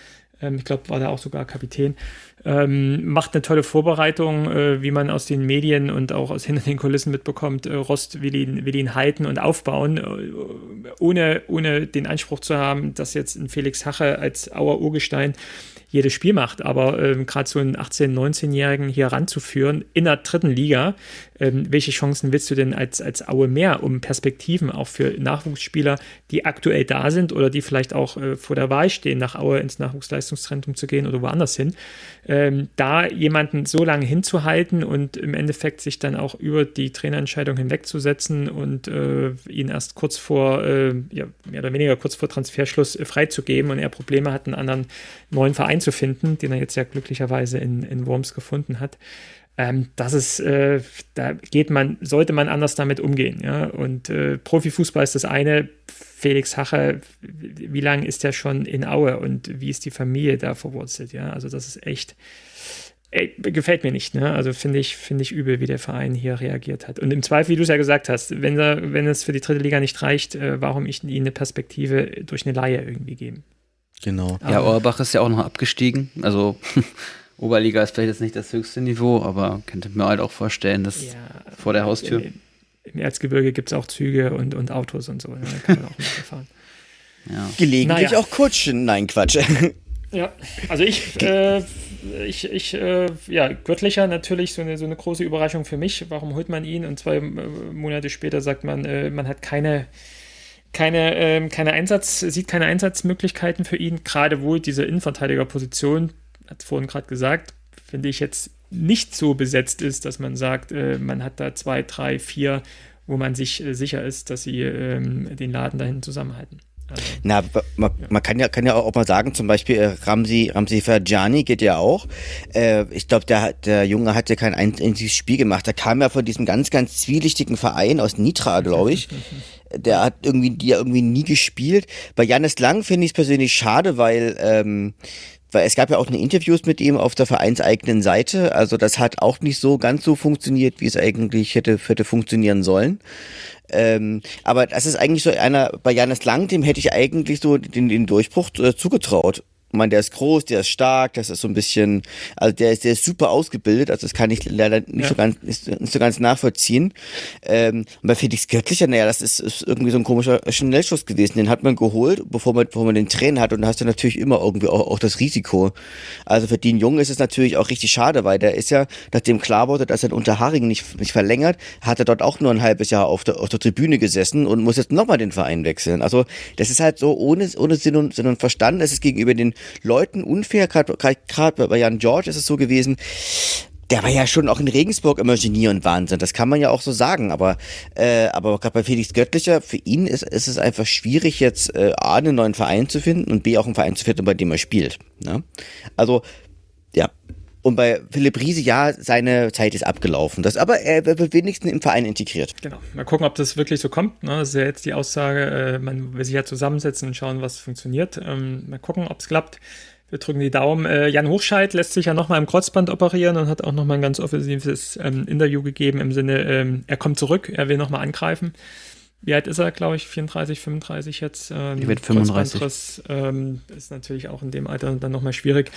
Speaker 1: Ähm, ich glaube, war da auch sogar Kapitän. Ähm, macht eine tolle Vorbereitung, äh, wie man aus den Medien und auch aus hinter den Kulissen mitbekommt. Äh, Rost will ihn, will ihn halten und aufbauen, äh, ohne, ohne den Anspruch zu haben, dass jetzt ein Felix Hache als Auer Urgestein jedes Spiel macht. Aber ähm, gerade so einen 18-, 19-Jährigen hier ranzuführen in der dritten Liga, ähm, welche Chancen willst du denn als, als Aue mehr, um Perspektiven auch für Nachwuchsspieler, die aktuell da sind oder die vielleicht auch äh, vor der Wahl stehen, nach Aue ins Nachwuchsleistungszentrum zu gehen oder woanders hin, ähm, da jemanden so lange hinzuhalten und im Endeffekt sich dann auch über die Trainerentscheidung hinwegzusetzen und äh, ihn erst kurz vor, äh, ja, mehr oder weniger kurz vor Transferschluss äh, freizugeben und er Probleme hat, einen anderen neuen Verein zu finden, den er jetzt ja glücklicherweise in, in Worms gefunden hat. Ähm, das ist, äh, da geht man, sollte man anders damit umgehen. Ja? Und äh, Profifußball ist das eine. Felix Hache, wie lange ist der schon in Aue und wie ist die Familie da verwurzelt? Ja, also das ist echt, ey, gefällt mir nicht. Ne? Also finde ich, finde ich übel, wie der Verein hier reagiert hat. Und im Zweifel, wie du es ja gesagt hast, wenn, wenn es für die dritte Liga nicht reicht, äh, warum ich ihnen eine Perspektive durch eine Laie irgendwie geben?
Speaker 2: Genau. Ja, Auerbach ist ja auch noch abgestiegen. Also Oberliga ist vielleicht jetzt nicht das höchste Niveau, aber könnte mir halt auch vorstellen, dass ja, vor der Haustür.
Speaker 1: Im, im Erzgebirge gibt es auch Züge und, und Autos und so. Da kann man auch mitfahren.
Speaker 3: Ja. Gelegentlich naja. auch Kutschen. Nein, Quatsch.
Speaker 1: Ja, also ich, äh, ich, ich äh, ja, Göttlicher natürlich so eine, so eine große Überraschung für mich. Warum holt man ihn? Und zwei äh, Monate später sagt man, äh, man hat keine, keine, ähm, keine Einsatz, sieht keine Einsatzmöglichkeiten für ihn. Gerade wohl diese Innenverteidigerposition, hat vorhin gerade gesagt, finde ich jetzt nicht so besetzt ist, dass man sagt, äh, man hat da zwei, drei, vier, wo man sich äh, sicher ist, dass sie ähm, den Laden dahin zusammenhalten.
Speaker 3: Also, Na, man, ja. man, kann ja kann ja auch mal sagen, zum Beispiel äh, Ramsi Ramsi Ferjani geht ja auch. Äh, ich glaube, der der Junge hat ja kein einziges Spiel gemacht. Der kam ja von diesem ganz ganz zwielichtigen Verein aus Nitra, glaube ich. der hat irgendwie die ja irgendwie nie gespielt. Bei Janis Lang finde ich es persönlich schade, weil ähm, weil es gab ja auch eine Interviews mit ihm auf der vereinseigenen Seite. Also das hat auch nicht so ganz so funktioniert, wie es eigentlich hätte, hätte funktionieren sollen. Ähm, aber das ist eigentlich so einer, bei Janis Lang, dem hätte ich eigentlich so den, den Durchbruch äh, zugetraut. Ich meine, der ist groß, der ist stark, das ist so ein bisschen, also der ist, der ist super ausgebildet, also das kann ich leider nicht ja. so ganz, nicht, so ganz nachvollziehen. Ähm, und bei Felix Göttlicher, naja, das ist, ist irgendwie so ein komischer Schnellschuss gewesen. Den hat man geholt, bevor man, bevor man den Tränen hat und da hast du natürlich immer irgendwie auch, auch das Risiko. Also für den Jungen ist es natürlich auch richtig schade, weil der ist ja, nachdem klar wurde, dass er unter Haring nicht, nicht verlängert, hat er dort auch nur ein halbes Jahr auf der, auf der Tribüne gesessen und muss jetzt nochmal den Verein wechseln. Also das ist halt so ohne, ohne Sinn und, Sinn und Verstand. Es ist gegenüber den Leuten unfair. Gerade bei Jan George ist es so gewesen, der war ja schon auch in Regensburg immer Genie und Wahnsinn. Das kann man ja auch so sagen. Aber, äh, aber gerade bei Felix Göttlicher, für ihn ist, ist es einfach schwierig, jetzt äh, A, einen neuen Verein zu finden und B, auch einen Verein zu finden, bei dem er spielt. Ne? Also, ja. Und bei Philipp Riese, ja, seine Zeit ist abgelaufen. Das, aber er wird wenigstens im Verein integriert.
Speaker 1: Genau. Mal gucken, ob das wirklich so kommt. Ne? Das ist ja jetzt die Aussage, äh, man will sich ja zusammensetzen und schauen, was funktioniert. Ähm, mal gucken, ob es klappt. Wir drücken die Daumen. Äh, Jan Hochscheid lässt sich ja nochmal im Kreuzband operieren und hat auch nochmal ein ganz offensives ähm, Interview gegeben im Sinne, ähm, er kommt zurück, er will nochmal angreifen wie alt ist er, glaube ich, 34, 35 jetzt?
Speaker 2: Ähm, ich werde 35.
Speaker 1: Ähm, ist natürlich auch in dem Alter dann nochmal schwierig.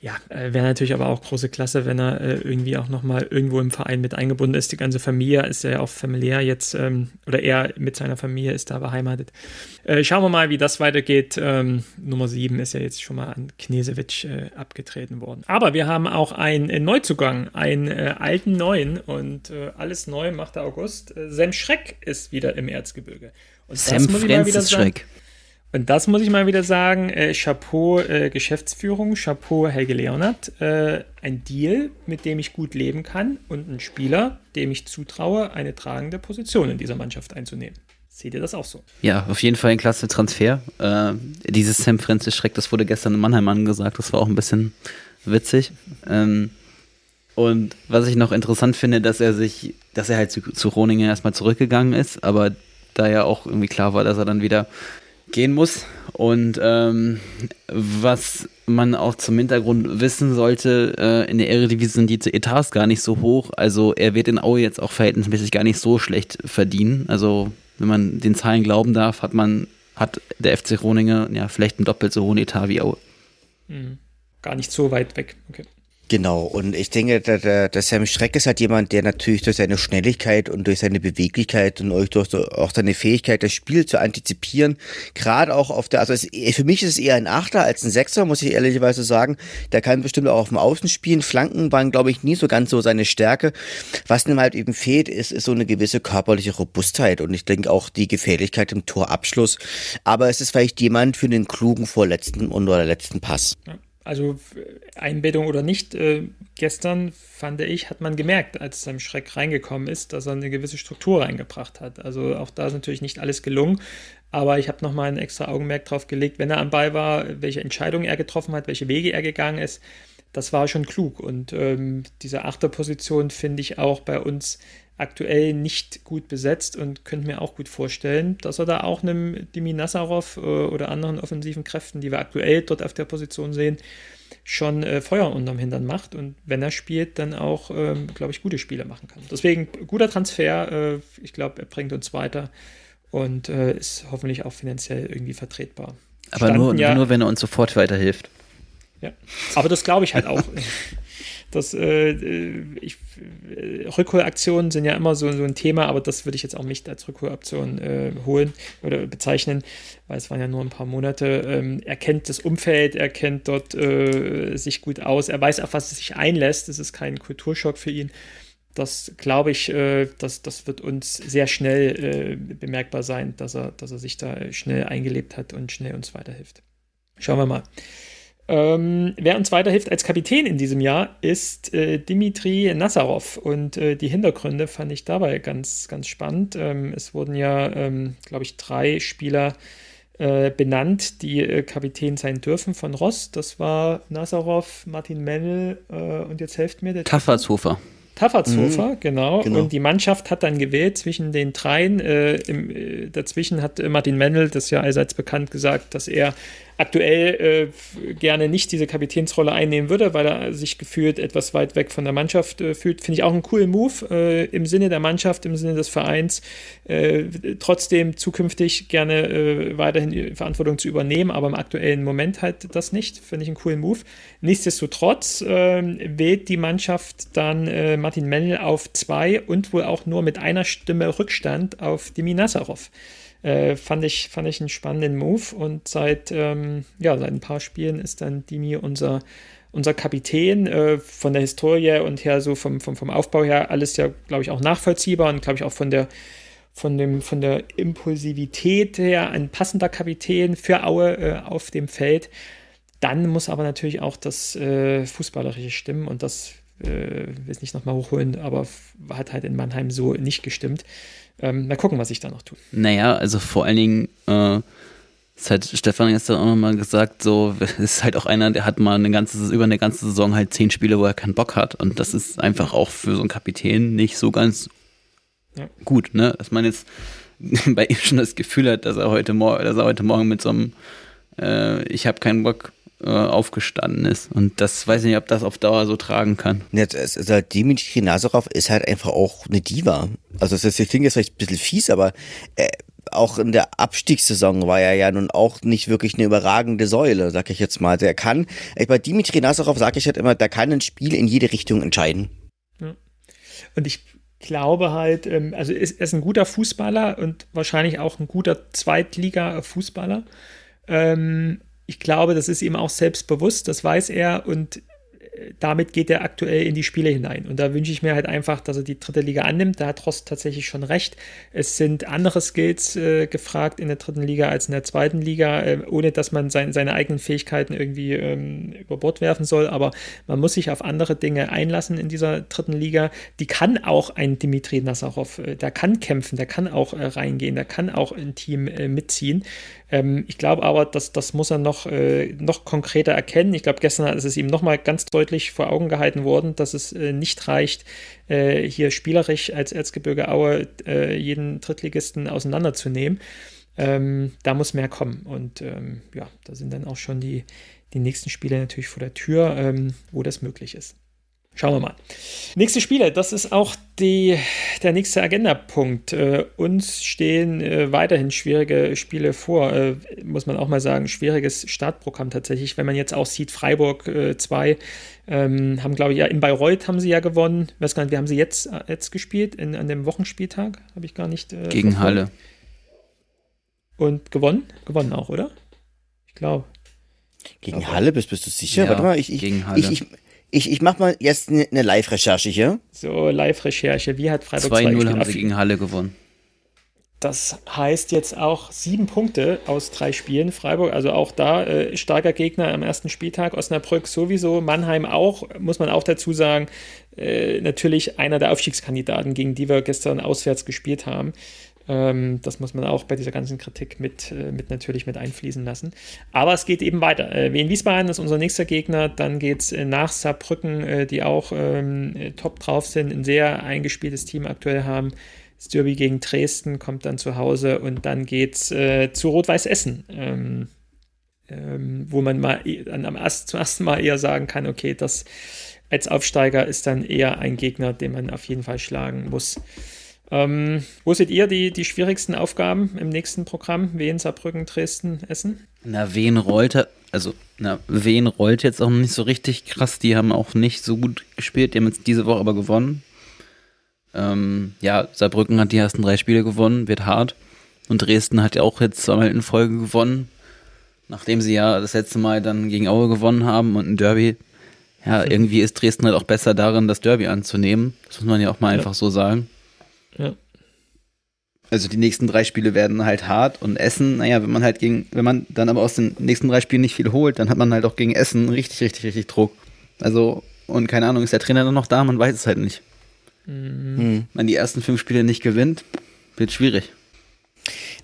Speaker 1: Ja, äh, wäre natürlich aber auch große Klasse, wenn er äh, irgendwie auch nochmal irgendwo im Verein mit eingebunden ist. Die ganze Familie ist ja auch familiär jetzt, ähm, oder er mit seiner Familie ist da beheimatet. Äh, schauen wir mal, wie das weitergeht. Ähm, Nummer 7 ist ja jetzt schon mal an Knesewitsch äh, abgetreten worden. Aber wir haben auch einen Neuzugang, einen äh, alten Neuen und äh, alles neu macht der August. Sam Schreck ist wieder im Erz Erzgebirge.
Speaker 2: Und Sam das muss ich mal wieder sagen.
Speaker 1: Und das muss ich mal wieder sagen, äh, Chapeau äh, Geschäftsführung, Chapeau Helge Leonard, äh, ein Deal, mit dem ich gut leben kann und ein Spieler, dem ich zutraue, eine tragende Position in dieser Mannschaft einzunehmen. Seht ihr das auch so?
Speaker 2: Ja, auf jeden Fall ein klasse Transfer. Äh, dieses Sam Francis Schreck, das wurde gestern in Mannheim angesagt, das war auch ein bisschen witzig. Ähm, und was ich noch interessant finde, dass er sich, dass er halt zu, zu Roningen erstmal zurückgegangen ist, aber da ja auch irgendwie klar war, dass er dann wieder gehen muss. Und ähm, was man auch zum Hintergrund wissen sollte, äh, in der Eredivisie sind die Etats gar nicht so hoch. Also er wird in Aue jetzt auch verhältnismäßig gar nicht so schlecht verdienen. Also wenn man den Zahlen glauben darf, hat man, hat der FC Groningen ja vielleicht einen doppelt so hohen Etat wie Aue.
Speaker 1: Mhm. Gar nicht so weit weg. Okay.
Speaker 3: Genau, und ich denke, der, der, der Sam Streck ist halt jemand, der natürlich durch seine Schnelligkeit und durch seine Beweglichkeit und durch auch seine Fähigkeit, das Spiel zu antizipieren, gerade auch auf der, also es, für mich ist es eher ein Achter als ein Sechser, muss ich ehrlicherweise sagen. Der kann bestimmt auch auf dem Außen spielen. Flanken waren, glaube ich, nie so ganz so seine Stärke. Was ihm halt eben fehlt, ist, ist so eine gewisse körperliche Robustheit und ich denke auch die Gefährlichkeit im Torabschluss. Aber es ist vielleicht jemand für den klugen vorletzten und oder letzten Pass.
Speaker 1: Ja also Einbettung oder nicht, äh, gestern fand ich, hat man gemerkt, als Sam Schreck reingekommen ist, dass er eine gewisse Struktur reingebracht hat. Also auch da ist natürlich nicht alles gelungen, aber ich habe nochmal ein extra Augenmerk drauf gelegt, wenn er am Ball war, welche Entscheidungen er getroffen hat, welche Wege er gegangen ist. Das war schon klug. Und ähm, diese Achterposition finde ich auch bei uns aktuell nicht gut besetzt und könnte mir auch gut vorstellen, dass er da auch einem Dimi Nassarov äh, oder anderen offensiven Kräften, die wir aktuell dort auf der Position sehen, schon äh, Feuer unterm Hintern macht und wenn er spielt, dann auch, ähm, glaube ich, gute Spiele machen kann. Deswegen guter Transfer. Äh, ich glaube, er bringt uns weiter und äh, ist hoffentlich auch finanziell irgendwie vertretbar.
Speaker 2: Aber nur, ja, nur, wenn er uns sofort weiterhilft.
Speaker 1: Ja, aber das glaube ich halt auch. Das, äh, ich, Rückholaktionen sind ja immer so, so ein Thema, aber das würde ich jetzt auch nicht als Rückholaktion äh, holen oder bezeichnen, weil es waren ja nur ein paar Monate. Ähm, er kennt das Umfeld, er kennt dort äh, sich gut aus, er weiß, auf was es sich einlässt. Es ist kein Kulturschock für ihn. Das glaube ich, äh, das, das wird uns sehr schnell äh, bemerkbar sein, dass er, dass er sich da schnell eingelebt hat und schnell uns weiterhilft. Schauen wir mal. Ähm, wer uns weiterhilft als Kapitän in diesem Jahr ist äh, Dimitri Nazarov und äh, die Hintergründe fand ich dabei ganz, ganz spannend. Ähm, es wurden ja, ähm, glaube ich, drei Spieler äh, benannt, die äh, Kapitän sein dürfen von Ross. Das war Nazarov, Martin Mennel äh, und jetzt helft mir der
Speaker 2: Taffertshofer.
Speaker 1: Taffertshofer, mhm. genau. genau. Und die Mannschaft hat dann gewählt zwischen den dreien. Äh, im, äh, dazwischen hat Martin Mendel, das ja allseits bekannt, gesagt, dass er aktuell äh, gerne nicht diese Kapitänsrolle einnehmen würde, weil er sich gefühlt etwas weit weg von der Mannschaft äh, fühlt. Finde ich auch einen coolen Move äh, im Sinne der Mannschaft, im Sinne des Vereins. Äh, trotzdem zukünftig gerne äh, weiterhin Verantwortung zu übernehmen, aber im aktuellen Moment halt das nicht. Finde ich einen coolen Move. Nichtsdestotrotz ähm, wählt die Mannschaft dann äh, Martin Mennel auf zwei und wohl auch nur mit einer Stimme Rückstand auf Dimi Nazarov. Äh, fand, ich, fand ich einen spannenden Move und seit, ähm, ja, seit ein paar Spielen ist dann Dimi unser, unser Kapitän. Äh, von der Historie und her, so vom, vom, vom Aufbau her, alles ja, glaube ich, auch nachvollziehbar und glaube ich auch von der, von, dem, von der Impulsivität her ein passender Kapitän für Aue äh, auf dem Feld. Dann muss aber natürlich auch das äh, Fußballerische stimmen und das äh, will ich nicht nochmal hochholen, aber hat halt in Mannheim so nicht gestimmt. Ähm, mal gucken, was ich da noch tue.
Speaker 2: Naja, also vor allen Dingen, äh, das hat Stefan gestern auch nochmal gesagt, so, ist halt auch einer, der hat mal eine ganze, über eine ganze Saison halt zehn Spiele, wo er keinen Bock hat. Und das ist einfach auch für so einen Kapitän nicht so ganz ja. gut, ne? Dass man jetzt bei ihm schon das Gefühl hat, dass er heute, Mor dass er heute Morgen mit so einem äh, Ich habe keinen Bock äh, aufgestanden ist. Und das weiß ich nicht, ob das auf Dauer so tragen kann.
Speaker 3: Jetzt ist also halt Dimitri Nazarov ist halt einfach auch eine Diva. Also das, das klingt jetzt vielleicht ein bisschen fies, aber äh, auch in der Abstiegssaison war er ja nun auch nicht wirklich eine überragende Säule, sag ich jetzt mal. Der kann, bei Dimitri Nazarov sage ich halt immer, der kann ein Spiel in jede Richtung entscheiden.
Speaker 1: Ja. Und ich glaube halt, ähm, also er ist ein guter Fußballer und wahrscheinlich auch ein guter Zweitliga-Fußballer. Ähm, ich glaube, das ist ihm auch selbstbewusst, das weiß er. Und damit geht er aktuell in die Spiele hinein. Und da wünsche ich mir halt einfach, dass er die dritte Liga annimmt. Da hat Rost tatsächlich schon recht. Es sind andere Skills äh, gefragt in der dritten Liga als in der zweiten Liga, äh, ohne dass man sein, seine eigenen Fähigkeiten irgendwie ähm, über Bord werfen soll. Aber man muss sich auf andere Dinge einlassen in dieser dritten Liga. Die kann auch ein Dimitri Nassarov, äh, der kann kämpfen, der kann auch äh, reingehen, der kann auch ein Team äh, mitziehen. Ähm, ich glaube aber, dass das muss er noch, äh, noch konkreter erkennen. Ich glaube, gestern ist es ihm nochmal ganz deutlich vor Augen gehalten worden, dass es äh, nicht reicht, äh, hier spielerisch als Erzgebirge Aue äh, jeden Drittligisten auseinanderzunehmen. Ähm, da muss mehr kommen. Und ähm, ja, da sind dann auch schon die, die nächsten Spiele natürlich vor der Tür, ähm, wo das möglich ist. Schauen wir mal. Nächste Spiele, das ist auch die, der nächste Agendapunkt. Äh, uns stehen äh, weiterhin schwierige Spiele vor, äh, muss man auch mal sagen. Schwieriges Startprogramm tatsächlich. Wenn man jetzt auch sieht, Freiburg 2 äh, ähm, haben, glaube ich, ja, in Bayreuth haben sie ja gewonnen. Ich weiß gar nicht, wie haben sie jetzt, äh, jetzt gespielt? In, an dem Wochenspieltag? Habe ich gar nicht.
Speaker 2: Äh, Gegen. Halle.
Speaker 1: Und gewonnen? Gewonnen auch, oder? Ich glaube.
Speaker 3: Gegen Halle, bist, bist du sicher?
Speaker 2: Ja,
Speaker 3: Warte mal,
Speaker 2: ich, ich, gegen Halle.
Speaker 3: Ich, ich, ich, ich mache mal jetzt eine ne, Live-Recherche hier.
Speaker 1: So, Live-Recherche. Wie hat Freiburg
Speaker 2: 2-0 haben sie gegen Halle gewonnen.
Speaker 1: Das heißt jetzt auch sieben Punkte aus drei Spielen. Freiburg, also auch da äh, starker Gegner am ersten Spieltag. Osnabrück sowieso, Mannheim auch, muss man auch dazu sagen. Äh, natürlich einer der Aufstiegskandidaten, gegen die wir gestern auswärts gespielt haben. Ähm, das muss man auch bei dieser ganzen Kritik mit, äh, mit natürlich mit einfließen lassen. Aber es geht eben weiter. Äh, Wien Wiesbaden ist unser nächster Gegner. Dann geht es äh, nach Saarbrücken, äh, die auch ähm, top drauf sind, ein sehr eingespieltes Team aktuell haben. Das Derby gegen Dresden kommt dann zu Hause und dann geht es äh, zu Rot-Weiß Essen. Ähm, ähm, wo man mal am erst, zum ersten Mal eher sagen kann, okay, das als Aufsteiger ist dann eher ein Gegner, den man auf jeden Fall schlagen muss. Ähm, wo seht ihr die, die schwierigsten Aufgaben im nächsten Programm? Wien, Saarbrücken, Dresden, Essen?
Speaker 2: Na, Wien rollt, also, na, Wien rollt jetzt auch nicht so richtig krass. Die haben auch nicht so gut gespielt. Die haben jetzt diese Woche aber gewonnen. Ähm, ja, Saarbrücken hat die ersten drei Spiele gewonnen, wird hart. Und Dresden hat ja auch jetzt zweimal in Folge gewonnen. Nachdem sie ja das letzte Mal dann gegen Aue gewonnen haben und ein Derby. Ja, irgendwie ist Dresden halt auch besser darin, das Derby anzunehmen. Das muss man ja auch mal ja. einfach so sagen.
Speaker 1: Ja.
Speaker 2: Also die nächsten drei Spiele werden halt hart und Essen, naja, wenn man halt gegen, wenn man dann aber aus den nächsten drei Spielen nicht viel holt, dann hat man halt auch gegen Essen richtig, richtig, richtig Druck. Also, und keine Ahnung, ist der Trainer dann noch da? Man weiß es halt nicht. Mhm. Wenn die ersten fünf Spiele nicht gewinnt, wird schwierig.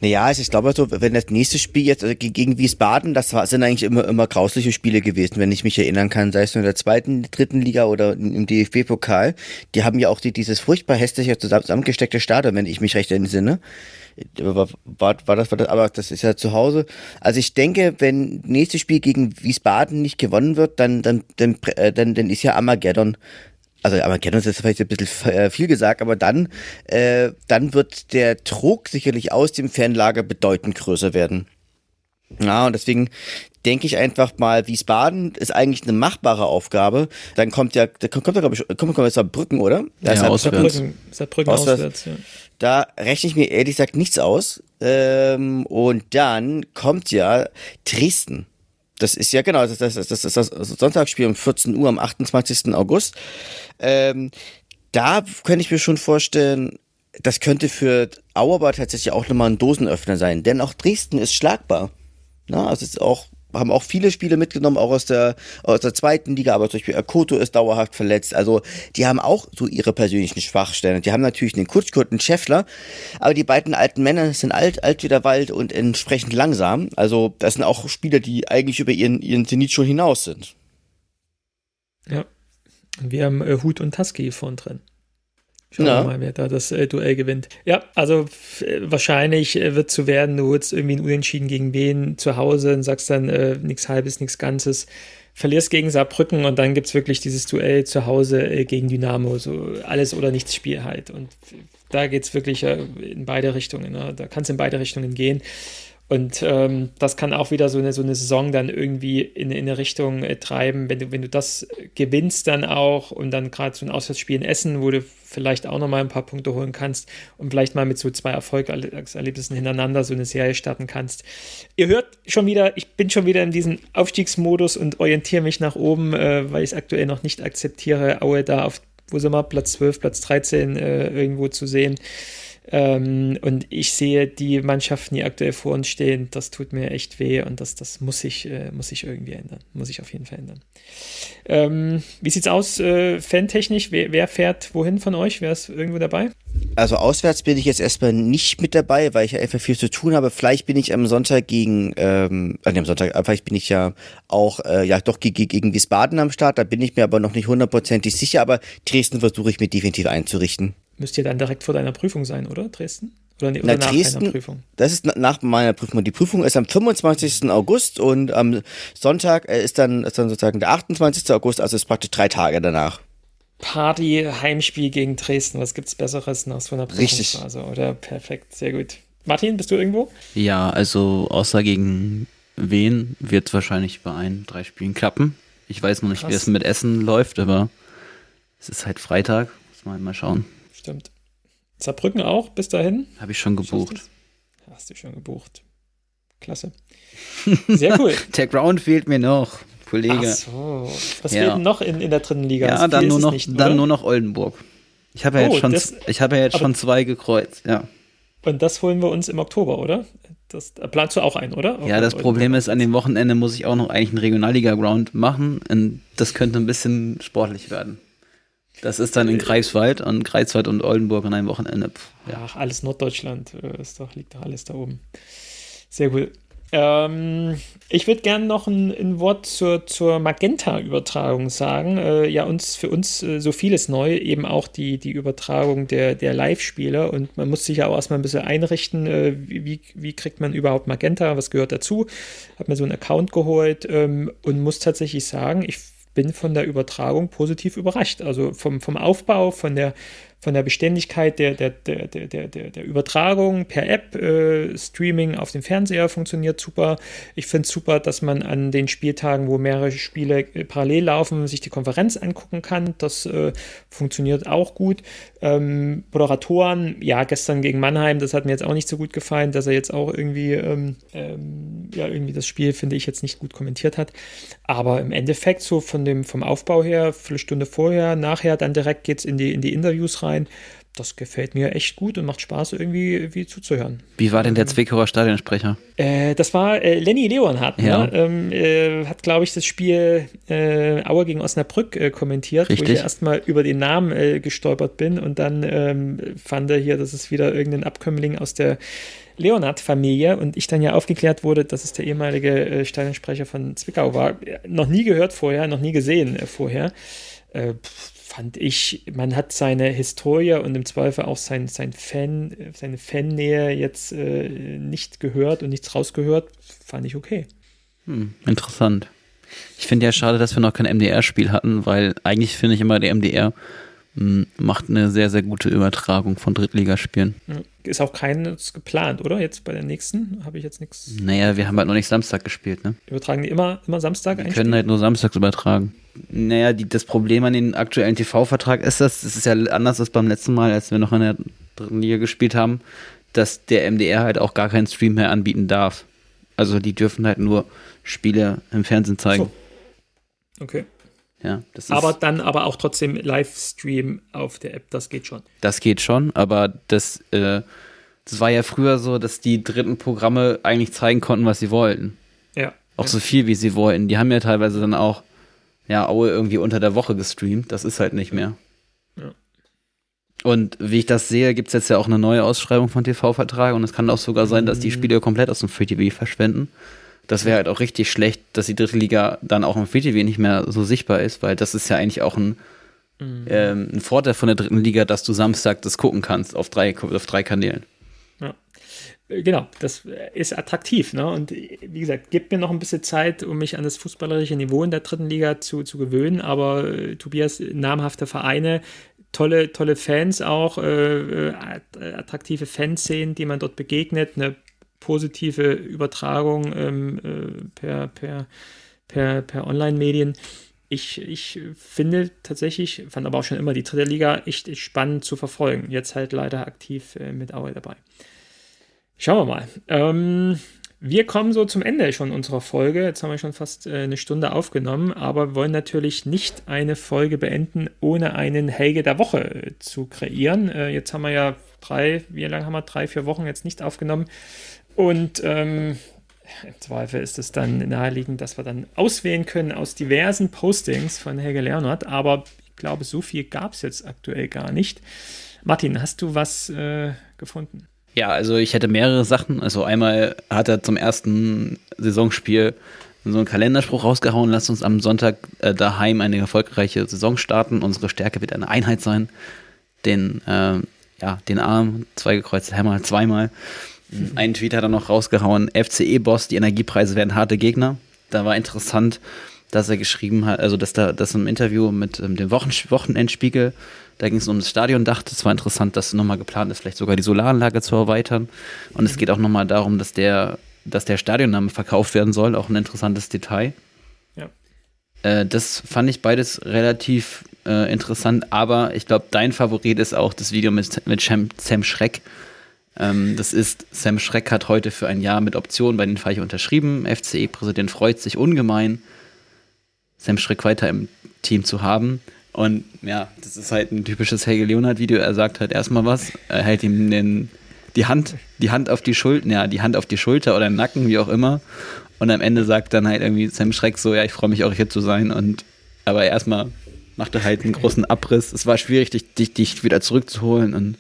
Speaker 3: Naja, also ich glaube so, wenn das nächste Spiel jetzt also gegen Wiesbaden, das sind eigentlich immer, immer grausliche Spiele gewesen, wenn ich mich erinnern kann, sei es nur in der zweiten, dritten Liga oder im DFB-Pokal. Die haben ja auch die, dieses furchtbar hässliche zusammengesteckte Stadion, wenn ich mich recht entsinne. War, war, war, das, war das, aber das ist ja zu Hause. Also ich denke, wenn nächstes Spiel gegen Wiesbaden nicht gewonnen wird, dann, dann, dann, äh, dann, dann ist ja Armageddon also Armageddon ist vielleicht ein bisschen äh, viel gesagt, aber dann, äh, dann wird der Druck sicherlich aus dem Fernlager bedeutend größer werden. Ja, und deswegen denke ich einfach mal, Wiesbaden ist eigentlich eine machbare Aufgabe. Dann kommt ja, da kommt ja, glaube ich, kommt, kommt Saarbrücken, oder?
Speaker 2: Ja, ja auswärts. Saarbrücken,
Speaker 1: Saarbrücken auswärts. auswärts ja.
Speaker 3: Da rechne ich mir ehrlich gesagt nichts aus. Ähm, und dann kommt ja Dresden. Das ist ja genau, das, das, das, ist das Sonntagsspiel um 14 Uhr am 28. August. Ähm, da könnte ich mir schon vorstellen, das könnte für Auerbach tatsächlich auch nochmal ein Dosenöffner sein, denn auch Dresden ist schlagbar. Na, also es ist auch haben auch viele Spiele mitgenommen, auch aus der, aus der zweiten Liga, aber zum Beispiel Akoto ist dauerhaft verletzt. Also die haben auch so ihre persönlichen Schwachstellen. Die haben natürlich einen Kutschkurt, einen Scheffler, aber die beiden alten Männer sind alt, alt wie der Wald und entsprechend langsam. Also das sind auch Spieler, die eigentlich über ihren, ihren Zenit schon hinaus sind.
Speaker 1: Ja. Wir haben äh, Hut und Tusky vorn drin. Schauen ja. wir mal, wer da das äh, Duell gewinnt. Ja, also äh, wahrscheinlich äh, wird zu werden, du holst irgendwie ein Unentschieden gegen wen zu Hause und sagst dann äh, nichts Halbes, nichts Ganzes. Verlierst gegen Saarbrücken und dann gibt es wirklich dieses Duell zu Hause äh, gegen Dynamo. So alles oder nichts Spiel halt. Und da geht es wirklich äh, in beide Richtungen. Ne? Da kann es in beide Richtungen gehen. Und ähm, das kann auch wieder so eine, so eine Saison dann irgendwie in, in eine Richtung äh, treiben, wenn du, wenn du das gewinnst dann auch und dann gerade so ein Auswärtsspiel in Essen, wo du vielleicht auch nochmal ein paar Punkte holen kannst und vielleicht mal mit so zwei Erfolgserlebnissen hintereinander so eine Serie starten kannst. Ihr hört schon wieder, ich bin schon wieder in diesem Aufstiegsmodus und orientiere mich nach oben, äh, weil ich es aktuell noch nicht akzeptiere, Aue da auf, wo sind wir, Platz 12, Platz 13 äh, irgendwo zu sehen. Ähm, und ich sehe die Mannschaften, die aktuell vor uns stehen, das tut mir echt weh und das, das muss sich äh, muss ich irgendwie ändern. Muss ich auf jeden Fall ändern. Ähm, wie sieht's aus, äh, fantechnisch? Wer, wer, fährt wohin von euch? Wer ist irgendwo dabei?
Speaker 3: Also auswärts bin ich jetzt erstmal nicht mit dabei, weil ich einfach viel zu tun habe. Vielleicht bin ich am Sonntag gegen, ähm, an dem Sonntag, vielleicht bin ich ja auch, äh, ja doch gegen, gegen Wiesbaden am Start. Da bin ich mir aber noch nicht hundertprozentig sicher, aber Dresden versuche ich mir definitiv einzurichten.
Speaker 1: Müsste ja dann direkt vor deiner Prüfung sein, oder? Dresden? Oder, ne, oder
Speaker 3: nach Dresden, deiner Prüfung? Das ist nach meiner Prüfung. Die Prüfung ist am 25. August und am Sonntag äh, ist dann, ist dann sozusagen der 28. August, also ist praktisch drei Tage danach.
Speaker 1: Party, Heimspiel gegen Dresden. Was gibt's Besseres nach so einer Prüfungsphase? Richtig. Oder perfekt, sehr gut. Martin, bist du irgendwo?
Speaker 2: Ja, also außer gegen wen wird es wahrscheinlich bei ein, drei Spielen klappen. Ich weiß noch nicht, Krass. wie es mit Essen läuft, aber es ist halt Freitag. Muss man mal schauen.
Speaker 1: Stimmt. Saarbrücken auch bis dahin?
Speaker 2: Habe ich schon gebucht.
Speaker 1: Hast du schon gebucht. Klasse. Sehr cool.
Speaker 2: der Ground fehlt mir noch, Kollege. Ach
Speaker 1: so. Was ja. fehlt noch in, in der dritten Liga?
Speaker 2: Ja, dann nur, noch, nicht, dann nur noch Oldenburg. Ich habe ja, oh, jetzt, schon, ich hab ja jetzt schon zwei gekreuzt, ja.
Speaker 1: Und das holen wir uns im Oktober, oder? Das planst du auch ein, oder?
Speaker 2: ja, das Problem ist, an dem Wochenende muss ich auch noch eigentlich einen Regionalliga-Ground machen. Und das könnte ein bisschen sportlich werden. Das ist dann in Greifswald und Greifswald und Oldenburg an einem Wochenende.
Speaker 1: Ja. Ach, alles Norddeutschland äh, ist doch, liegt doch alles da oben. Sehr gut. Ähm, ich würde gerne noch ein, ein, Wort zur, zur Magenta-Übertragung sagen. Äh, ja, uns, für uns äh, so vieles neu, eben auch die, die Übertragung der, der Live-Spiele. Und man muss sich ja auch erstmal ein bisschen einrichten, äh, wie, wie kriegt man überhaupt Magenta, was gehört dazu. Habe mir so einen Account geholt ähm, und muss tatsächlich sagen, ich bin von der Übertragung positiv überrascht. Also vom, vom Aufbau, von der, von der Beständigkeit der, der, der, der, der, der Übertragung per App, äh, Streaming auf dem Fernseher funktioniert super. Ich finde es super, dass man an den Spieltagen, wo mehrere Spiele äh, parallel laufen, sich die Konferenz angucken kann. Das äh, funktioniert auch gut. Ähm, Moderatoren, ja, gestern gegen Mannheim, das hat mir jetzt auch nicht so gut gefallen, dass er jetzt auch irgendwie, ähm, ähm, ja, irgendwie das Spiel, finde ich, jetzt nicht gut kommentiert hat. Aber im Endeffekt, so von dem, vom Aufbau her, Viertelstunde vorher, nachher, dann direkt geht es in die, in die Interviews rein das gefällt mir echt gut und macht Spaß, irgendwie, irgendwie zuzuhören.
Speaker 2: Wie war denn der Zwickauer Stadionsprecher?
Speaker 1: Äh, das war äh, Lenny Leonhardt. Ne? Ja. Ne? Ähm, äh, hat, glaube ich, das Spiel äh, Aue gegen Osnabrück äh, kommentiert,
Speaker 2: Richtig.
Speaker 1: wo ich erstmal über den Namen äh, gestolpert bin und dann ähm, fand er hier, dass es wieder irgendein Abkömmling aus der Leonhard-Familie und ich dann ja aufgeklärt wurde, dass es der ehemalige äh, Stadionsprecher von Zwickau war. Noch nie gehört vorher, noch nie gesehen vorher. Pff, fand ich, man hat seine Historie und im Zweifel auch sein, sein Fan, seine Fannähe jetzt äh, nicht gehört und nichts rausgehört, fand ich okay.
Speaker 2: Hm, interessant. Ich finde ja schade, dass wir noch kein MDR-Spiel hatten, weil eigentlich finde ich immer, der MDR hm, macht eine sehr, sehr gute Übertragung von Drittligaspielen.
Speaker 1: Ist auch keines geplant, oder? Jetzt bei der nächsten habe ich jetzt nichts.
Speaker 2: Naja, wir haben halt noch nicht Samstag gespielt, ne?
Speaker 1: Übertragen die immer, immer Samstag?
Speaker 2: Wir können halt nur samstags übertragen. Naja, die, das Problem an dem aktuellen TV-Vertrag ist das, das ist ja anders als beim letzten Mal, als wir noch in der dritten Liga gespielt haben, dass der MDR halt auch gar keinen Stream mehr anbieten darf. Also die dürfen halt nur Spiele im Fernsehen zeigen.
Speaker 1: So. Okay.
Speaker 2: Ja,
Speaker 1: aber dann aber auch trotzdem Livestream auf der App, das geht schon.
Speaker 2: Das geht schon, aber das, äh, das war ja früher so, dass die dritten Programme eigentlich zeigen konnten, was sie wollten.
Speaker 1: Ja.
Speaker 2: Auch
Speaker 1: ja.
Speaker 2: so viel, wie sie wollten. Die haben ja teilweise dann auch ja, Aue irgendwie unter der Woche gestreamt. Das ist halt nicht mehr.
Speaker 1: Ja.
Speaker 2: Und wie ich das sehe, gibt es jetzt ja auch eine neue Ausschreibung von TV-Vertrag und es kann auch sogar sein, dass die mhm. Spiele komplett aus dem Free TV verschwenden. Das wäre halt auch richtig schlecht, dass die dritte Liga dann auch im TV nicht mehr so sichtbar ist, weil das ist ja eigentlich auch ein, mhm. ähm, ein Vorteil von der dritten Liga, dass du Samstag das gucken kannst auf drei, auf drei Kanälen.
Speaker 1: Äh, genau, das ist attraktiv. Ne? Und wie gesagt, gibt mir noch ein bisschen Zeit, um mich an das fußballerische Niveau in der dritten Liga zu, zu gewöhnen. Aber äh, Tobias, namhafte Vereine, tolle, tolle Fans auch, äh, äh attraktive Fanszenen, die man dort begegnet, eine positive Übertragung ähm, äh, per, per, per, per Online-Medien. Ich, ich finde tatsächlich, fand aber auch schon immer die dritte Liga echt, echt spannend zu verfolgen. Jetzt halt leider aktiv äh, mit Aue dabei. Schauen wir mal. Ähm, wir kommen so zum Ende schon unserer Folge. Jetzt haben wir schon fast äh, eine Stunde aufgenommen, aber wollen natürlich nicht eine Folge beenden, ohne einen Helge der Woche äh, zu kreieren. Äh, jetzt haben wir ja drei, wie lange haben wir? Drei, vier Wochen jetzt nicht aufgenommen. Und ähm, im Zweifel ist es dann naheliegend, dass wir dann auswählen können aus diversen Postings von Helge Leonhardt. Aber ich glaube, so viel gab es jetzt aktuell gar nicht. Martin, hast du was äh, gefunden?
Speaker 2: Ja, also ich hätte mehrere Sachen. Also einmal hat er zum ersten Saisonspiel so einen Kalenderspruch rausgehauen, lasst uns am Sonntag äh, daheim eine erfolgreiche Saison starten. Unsere Stärke wird eine Einheit sein. Den, äh, ja, den Arm, zwei gekreuzte Hämmer, zweimal. Mhm. Einen Tweet hat er noch rausgehauen, FCE-Boss, die Energiepreise werden harte Gegner. Da war interessant, dass er geschrieben hat, also dass da das im Interview mit ähm, dem Wochen Wochenendspiegel da ging es um das Stadiondach. Das war interessant, dass nochmal geplant ist, vielleicht sogar die Solaranlage zu erweitern. Und es geht auch nochmal darum, dass der, dass der Stadionname verkauft werden soll. Auch ein interessantes Detail.
Speaker 1: Ja.
Speaker 2: Äh, das fand ich beides relativ äh, interessant. Aber ich glaube, dein Favorit ist auch das Video mit, mit Sam Schreck. Ähm, das ist, Sam Schreck hat heute für ein Jahr mit Option bei den Falchen unterschrieben. FCE-Präsident freut sich ungemein, Sam Schreck weiter im Team zu haben. Und ja, das ist halt ein typisches Helge Leonhardt-Video. Er sagt halt erstmal was, er hält ihm den, die Hand, die Hand auf die Schulter, ja, die Hand auf die Schulter oder Nacken, wie auch immer. Und am Ende sagt dann halt irgendwie Sam Schreck so, ja, ich freue mich auch hier zu sein. Und aber erstmal macht er halt einen großen Abriss. Es war schwierig, dich, dich, dich wieder zurückzuholen. Und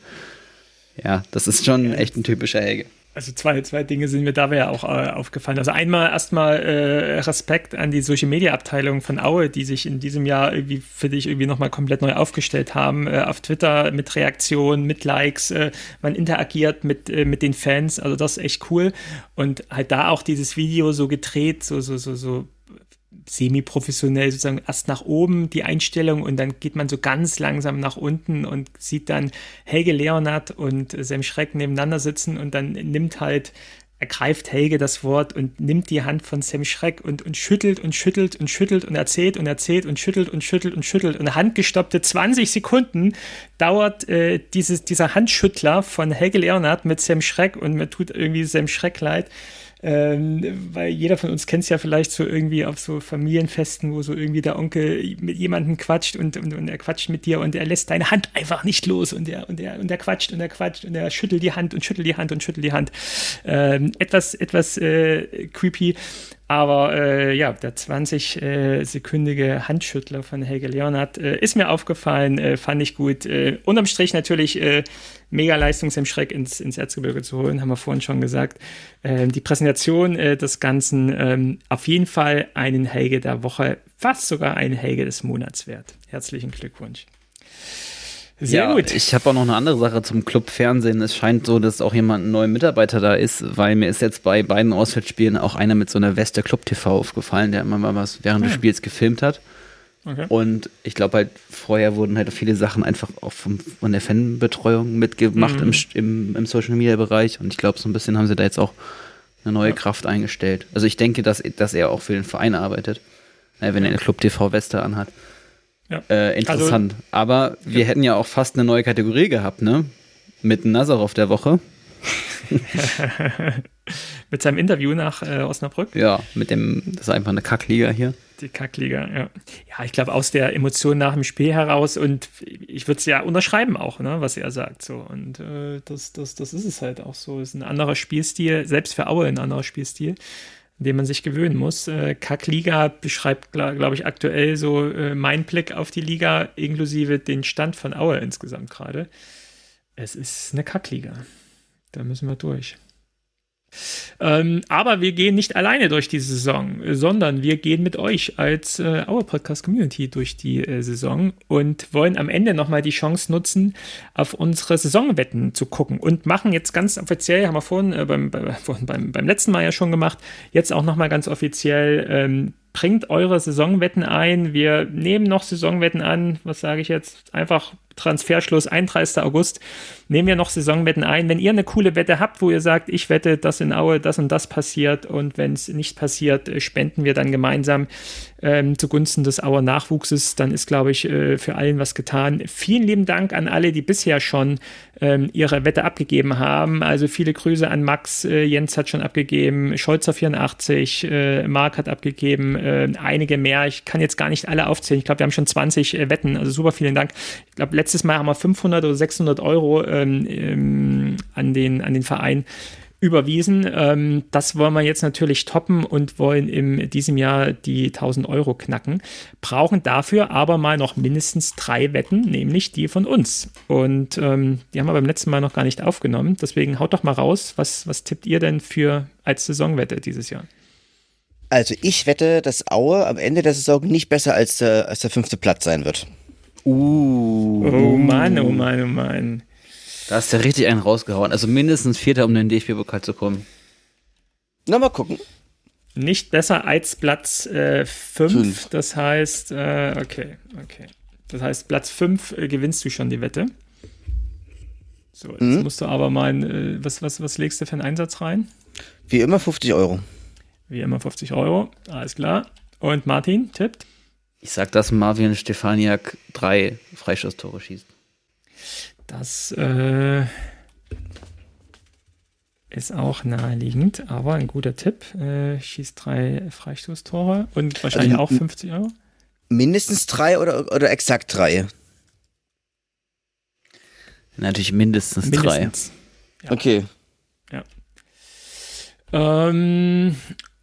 Speaker 2: ja, das ist schon echt ein typischer Helge
Speaker 1: also zwei, zwei Dinge sind mir dabei ja auch äh, aufgefallen. Also einmal erstmal äh, Respekt an die Social Media Abteilung von Aue, die sich in diesem Jahr irgendwie für dich irgendwie nochmal komplett neu aufgestellt haben. Äh, auf Twitter mit Reaktionen, mit Likes, äh, man interagiert mit, äh, mit den Fans, also das ist echt cool. Und halt da auch dieses Video so gedreht, so, so, so, so semi-professionell sozusagen erst nach oben die Einstellung und dann geht man so ganz langsam nach unten und sieht dann Helge Leonard und Sam Schreck nebeneinander sitzen und dann nimmt halt ergreift Helge das Wort und nimmt die Hand von Sam Schreck und, und schüttelt und schüttelt und schüttelt und erzählt und erzählt und schüttelt und schüttelt und schüttelt. Und handgestoppte 20 Sekunden dauert äh, dieses, dieser Handschüttler von Helge Leonard mit Sam Schreck und mir tut irgendwie Sam Schreck leid. Ähm, weil jeder von uns kennt es ja vielleicht so irgendwie auf so Familienfesten, wo so irgendwie der Onkel mit jemandem quatscht und, und, und er quatscht mit dir und er lässt deine Hand einfach nicht los und er, und er, und er quatscht und er quatscht und er schüttelt die Hand und schüttelt die Hand und schüttelt die Hand. Ähm, etwas, etwas äh, creepy. Aber äh, ja, der 20-sekündige äh, Handschüttler von Helge Leonhardt äh, ist mir aufgefallen, äh, fand ich gut. Äh, unterm Strich natürlich äh, mega Leistung im ins, ins Erzgebirge zu holen, haben wir vorhin schon gesagt. Ähm, die Präsentation des Ganzen ähm, auf jeden Fall einen Helge der Woche, fast sogar einen Helge des Monats wert. Herzlichen Glückwunsch.
Speaker 2: Sehr ja, gut. Ich habe auch noch eine andere Sache zum Club Fernsehen. Es scheint so, dass auch jemand ein neuer Mitarbeiter da ist, weil mir ist jetzt bei beiden Auswärtsspielen auch einer mit so einer Weste Club TV aufgefallen, der immer mal was während ja. des ah. Spiels gefilmt hat. Okay. Und ich glaube halt, vorher wurden halt viele Sachen einfach auch vom, von der Fanbetreuung mitgemacht mhm. im, im, im, Social Media Bereich. Und ich glaube, so ein bisschen haben sie da jetzt auch eine neue ja. Kraft eingestellt. Also ich denke, dass, dass er auch für den Verein arbeitet, wenn er eine Club TV Weste anhat. Ja. Äh, interessant. Also, Aber wir ja. hätten ja auch fast eine neue Kategorie gehabt, ne? Mit Nazarov der Woche.
Speaker 1: mit seinem Interview nach äh, Osnabrück.
Speaker 2: Ja, mit dem, das ist einfach eine Kackliga hier.
Speaker 1: Die Kackliga, ja. Ja, ich glaube, aus der Emotion nach dem Spiel heraus und ich würde es ja unterschreiben auch, ne, was er sagt. So. Und äh, das, das, das ist es halt auch so. Es ist ein anderer Spielstil, selbst für Aue ein anderer Spielstil an dem man sich gewöhnen muss. Äh, Kack-Liga beschreibt, glaube glaub ich, aktuell so äh, mein Blick auf die Liga, inklusive den Stand von Aue insgesamt gerade. Es ist eine Kack-Liga. Da müssen wir durch. Ähm, aber wir gehen nicht alleine durch die Saison, sondern wir gehen mit euch als äh, Our Podcast Community durch die äh, Saison und wollen am Ende nochmal die Chance nutzen, auf unsere Saisonwetten zu gucken und machen jetzt ganz offiziell, haben wir vorhin, äh, beim, bei, vorhin beim, beim letzten Mal ja schon gemacht, jetzt auch nochmal ganz offiziell ähm, bringt eure Saisonwetten ein. Wir nehmen noch Saisonwetten an. Was sage ich jetzt? Einfach Transferschluss 31. August. Nehmen wir noch Saisonwetten ein. Wenn ihr eine coole Wette habt, wo ihr sagt, ich wette, dass in Aue das und das passiert und wenn es nicht passiert, äh, spenden wir dann gemeinsam ähm, zugunsten des Auer Nachwuchses, dann ist, glaube ich, äh, für allen was getan. Vielen lieben Dank an alle, die bisher schon ähm, ihre Wette abgegeben haben. Also viele Grüße an Max, äh, Jens hat schon abgegeben, Scholzer 84, äh, Marc hat abgegeben, äh, einige mehr. Ich kann jetzt gar nicht alle aufzählen. Ich glaube, wir haben schon 20 äh, Wetten. Also super, vielen Dank. Ich glaube, letztes Mal haben wir 500 oder 600 Euro ähm, ähm, an, den, an den Verein überwiesen. Ähm, das wollen wir jetzt natürlich toppen und wollen in diesem Jahr die 1000 Euro knacken. Brauchen dafür aber mal noch mindestens drei Wetten, nämlich die von uns. Und ähm, die haben wir beim letzten Mal noch gar nicht aufgenommen. Deswegen haut doch mal raus, was, was tippt ihr denn für als Saisonwette dieses Jahr?
Speaker 3: Also ich wette, dass Aue am Ende der Saison nicht besser als, äh, als der fünfte Platz sein wird.
Speaker 1: Uh. Oh Mann, oh Mann, oh Mann.
Speaker 2: Da hast du richtig einen rausgehauen. Also mindestens Vierter, um in den DFB-Pokal zu kommen.
Speaker 3: Na, mal gucken.
Speaker 1: Nicht besser als Platz 5. Äh, fünf. Das heißt, äh, okay, okay. Das heißt, Platz 5 äh, gewinnst du schon die Wette. So, jetzt mhm. musst du aber mal, äh, was, was, was legst du für einen Einsatz rein?
Speaker 3: Wie immer 50 Euro.
Speaker 1: Wie immer 50 Euro, alles klar. Und Martin tippt?
Speaker 2: Ich sag, dass Marvin Stefaniak drei Freistoßtore schießt.
Speaker 1: Das äh, ist auch naheliegend, aber ein guter Tipp. Äh, schießt drei Freistoßtore und wahrscheinlich also, auch 50 Euro.
Speaker 3: Mindestens drei oder, oder exakt drei?
Speaker 2: Natürlich mindestens, mindestens.
Speaker 3: drei. Ja. Okay.
Speaker 1: Ja. Ähm,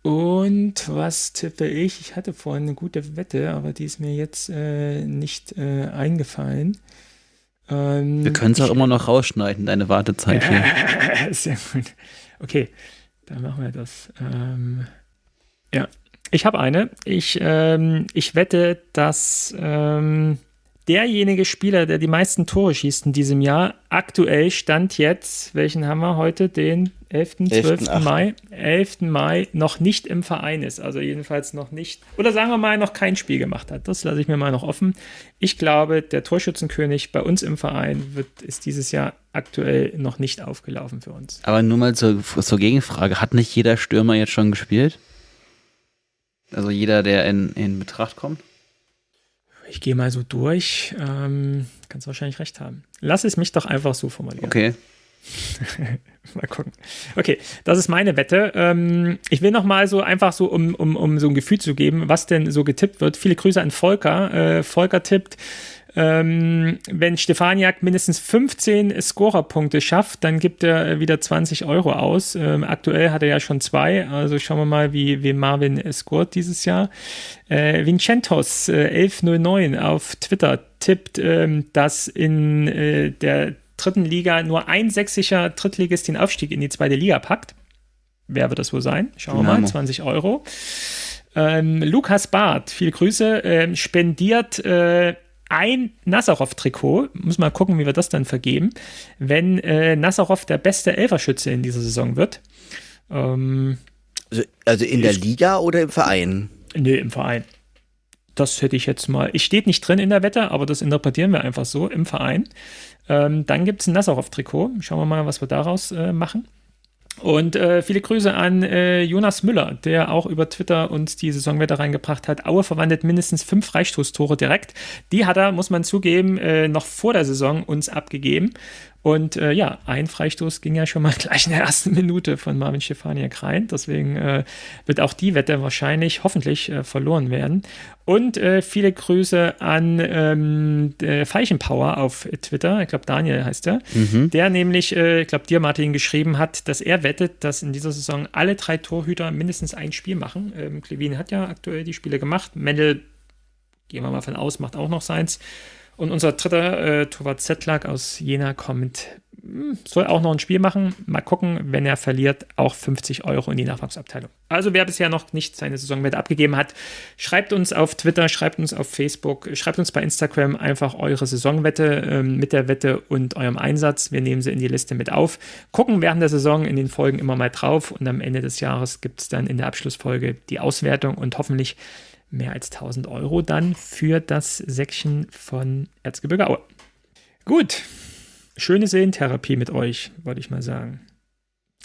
Speaker 1: und was tippe ich? Ich hatte vorhin eine gute Wette, aber die ist mir jetzt äh, nicht äh, eingefallen.
Speaker 2: Ähm, Wir können es auch immer noch rausschneiden, deine Wartezeit hier.
Speaker 1: Sehr gut. Okay, dann machen wir das. Ähm, ja, ich habe eine. Ich, ähm, ich wette, dass ähm, derjenige Spieler, der die meisten Tore schießt in diesem Jahr. Aktuell stand jetzt, welchen haben wir heute? Den 11., 12. 11. Mai. 11. Mai noch nicht im Verein ist. Also jedenfalls noch nicht. Oder sagen wir mal, noch kein Spiel gemacht hat. Das lasse ich mir mal noch offen. Ich glaube, der Torschützenkönig bei uns im Verein wird, ist dieses Jahr aktuell noch nicht aufgelaufen für uns.
Speaker 2: Aber nur mal zur, zur Gegenfrage. Hat nicht jeder Stürmer jetzt schon gespielt? Also jeder, der in, in Betracht kommt?
Speaker 1: Ich gehe mal so durch. Ähm, kannst wahrscheinlich recht haben. Lass es mich doch einfach so formulieren.
Speaker 2: Okay.
Speaker 1: mal gucken. Okay, das ist meine Wette. Ähm, ich will noch mal so einfach so, um, um, um so ein Gefühl zu geben, was denn so getippt wird. Viele Grüße an Volker. Äh, Volker tippt ähm, wenn Stefaniak mindestens 15 Scorerpunkte schafft, dann gibt er wieder 20 Euro aus. Ähm, aktuell hat er ja schon zwei, also schauen wir mal, wie, wie Marvin scoret dieses Jahr. Äh, Vincentos äh, 1109 auf Twitter tippt, ähm, dass in äh, der dritten Liga nur ein sächsischer Drittligist den Aufstieg in die zweite Liga packt. Wer wird das wohl sein? Schauen wir mal, 20 Euro. Ähm, Lukas Barth, viele Grüße, äh, spendiert äh, ein Nazarov-Trikot. Muss mal gucken, wie wir das dann vergeben, wenn äh, Nazarov der beste Elferschütze in dieser Saison wird.
Speaker 3: Ähm, also, also, in der Liga oder im Verein?
Speaker 1: Nee, im Verein. Das hätte ich jetzt mal. Ich steht nicht drin in der Wette, aber das interpretieren wir einfach so im Verein. Ähm, dann gibt es ein Nazarov-Trikot. Schauen wir mal, was wir daraus äh, machen. Und äh, viele Grüße an äh, Jonas Müller, der auch über Twitter uns die Saisonwette reingebracht hat. Aue verwandelt mindestens fünf Freistoßtore direkt. Die hat er, muss man zugeben, äh, noch vor der Saison uns abgegeben. Und äh, ja, ein Freistoß ging ja schon mal gleich in der ersten Minute von Marvin Stefaniak rein. Deswegen äh, wird auch die Wette wahrscheinlich, hoffentlich äh, verloren werden. Und äh, viele Grüße an ähm, Feichenpower auf Twitter. Ich glaube, Daniel heißt er. Mhm. Der nämlich, äh, ich glaube, dir, Martin, geschrieben hat, dass er wettet, dass in dieser Saison alle drei Torhüter mindestens ein Spiel machen. Ähm, Klevin hat ja aktuell die Spiele gemacht. Mendel, gehen wir mal von aus, macht auch noch seins. Und unser dritter äh, Torwart Zetlak aus Jena kommt, hm, soll auch noch ein Spiel machen. Mal gucken, wenn er verliert, auch 50 Euro in die Nachwuchsabteilung. Also wer bisher noch nicht seine Saisonwette abgegeben hat, schreibt uns auf Twitter, schreibt uns auf Facebook, schreibt uns bei Instagram einfach eure Saisonwette ähm, mit der Wette und eurem Einsatz. Wir nehmen sie in die Liste mit auf. Gucken während der Saison in den Folgen immer mal drauf und am Ende des Jahres gibt es dann in der Abschlussfolge die Auswertung und hoffentlich mehr als 1000 Euro dann für das Säckchen von Erzgebirge Aue. Gut, schöne Seelentherapie mit euch, wollte ich mal sagen.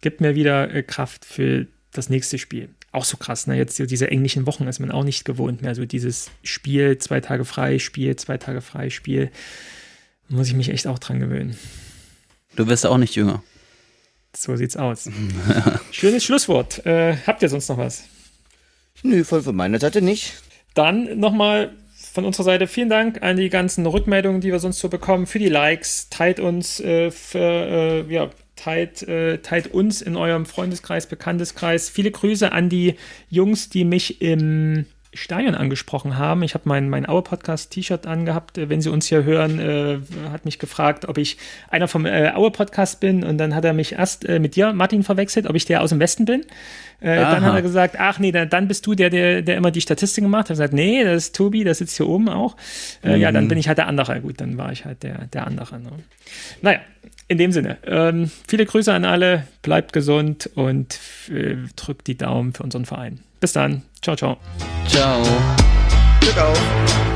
Speaker 1: Gibt mir wieder äh, Kraft für das nächste Spiel. Auch so krass, ne? Jetzt diese englischen Wochen ist man auch nicht gewohnt mehr. So dieses Spiel, zwei Tage frei, Spiel, zwei Tage frei, Spiel. Muss ich mich echt auch dran gewöhnen.
Speaker 2: Du wirst auch nicht jünger.
Speaker 1: So sieht's aus. Schönes Schlusswort. Äh, habt ihr sonst noch was?
Speaker 3: Nö, von, von meiner Seite nicht.
Speaker 1: Dann nochmal von unserer Seite vielen Dank an die ganzen Rückmeldungen, die wir sonst so bekommen, für die Likes. Teilt uns, äh, für, äh, ja, teilt, äh, teilt uns in eurem Freundeskreis, Bekannteskreis. Viele Grüße an die Jungs, die mich im Stadion angesprochen haben. Ich habe mein, mein Aue-Podcast-T-Shirt angehabt. Wenn Sie uns hier hören, äh, hat mich gefragt, ob ich einer vom äh, Aue-Podcast bin. Und dann hat er mich erst äh, mit dir, Martin, verwechselt, ob ich der aus dem Westen bin. Äh, dann hat er gesagt, ach nee, dann, dann bist du der, der, der immer die Statistiken macht. Er hat gesagt, nee, das ist Tobi, der sitzt hier oben auch. Mhm. Ja, dann mhm. bin ich halt der andere. Gut, dann war ich halt der, der andere. Ne? Naja, in dem Sinne, ähm, viele Grüße an alle, bleibt gesund und äh, drückt die Daumen für unseren Verein. Bis dann. Ciao, ciao.
Speaker 2: Ciao. Glück auf.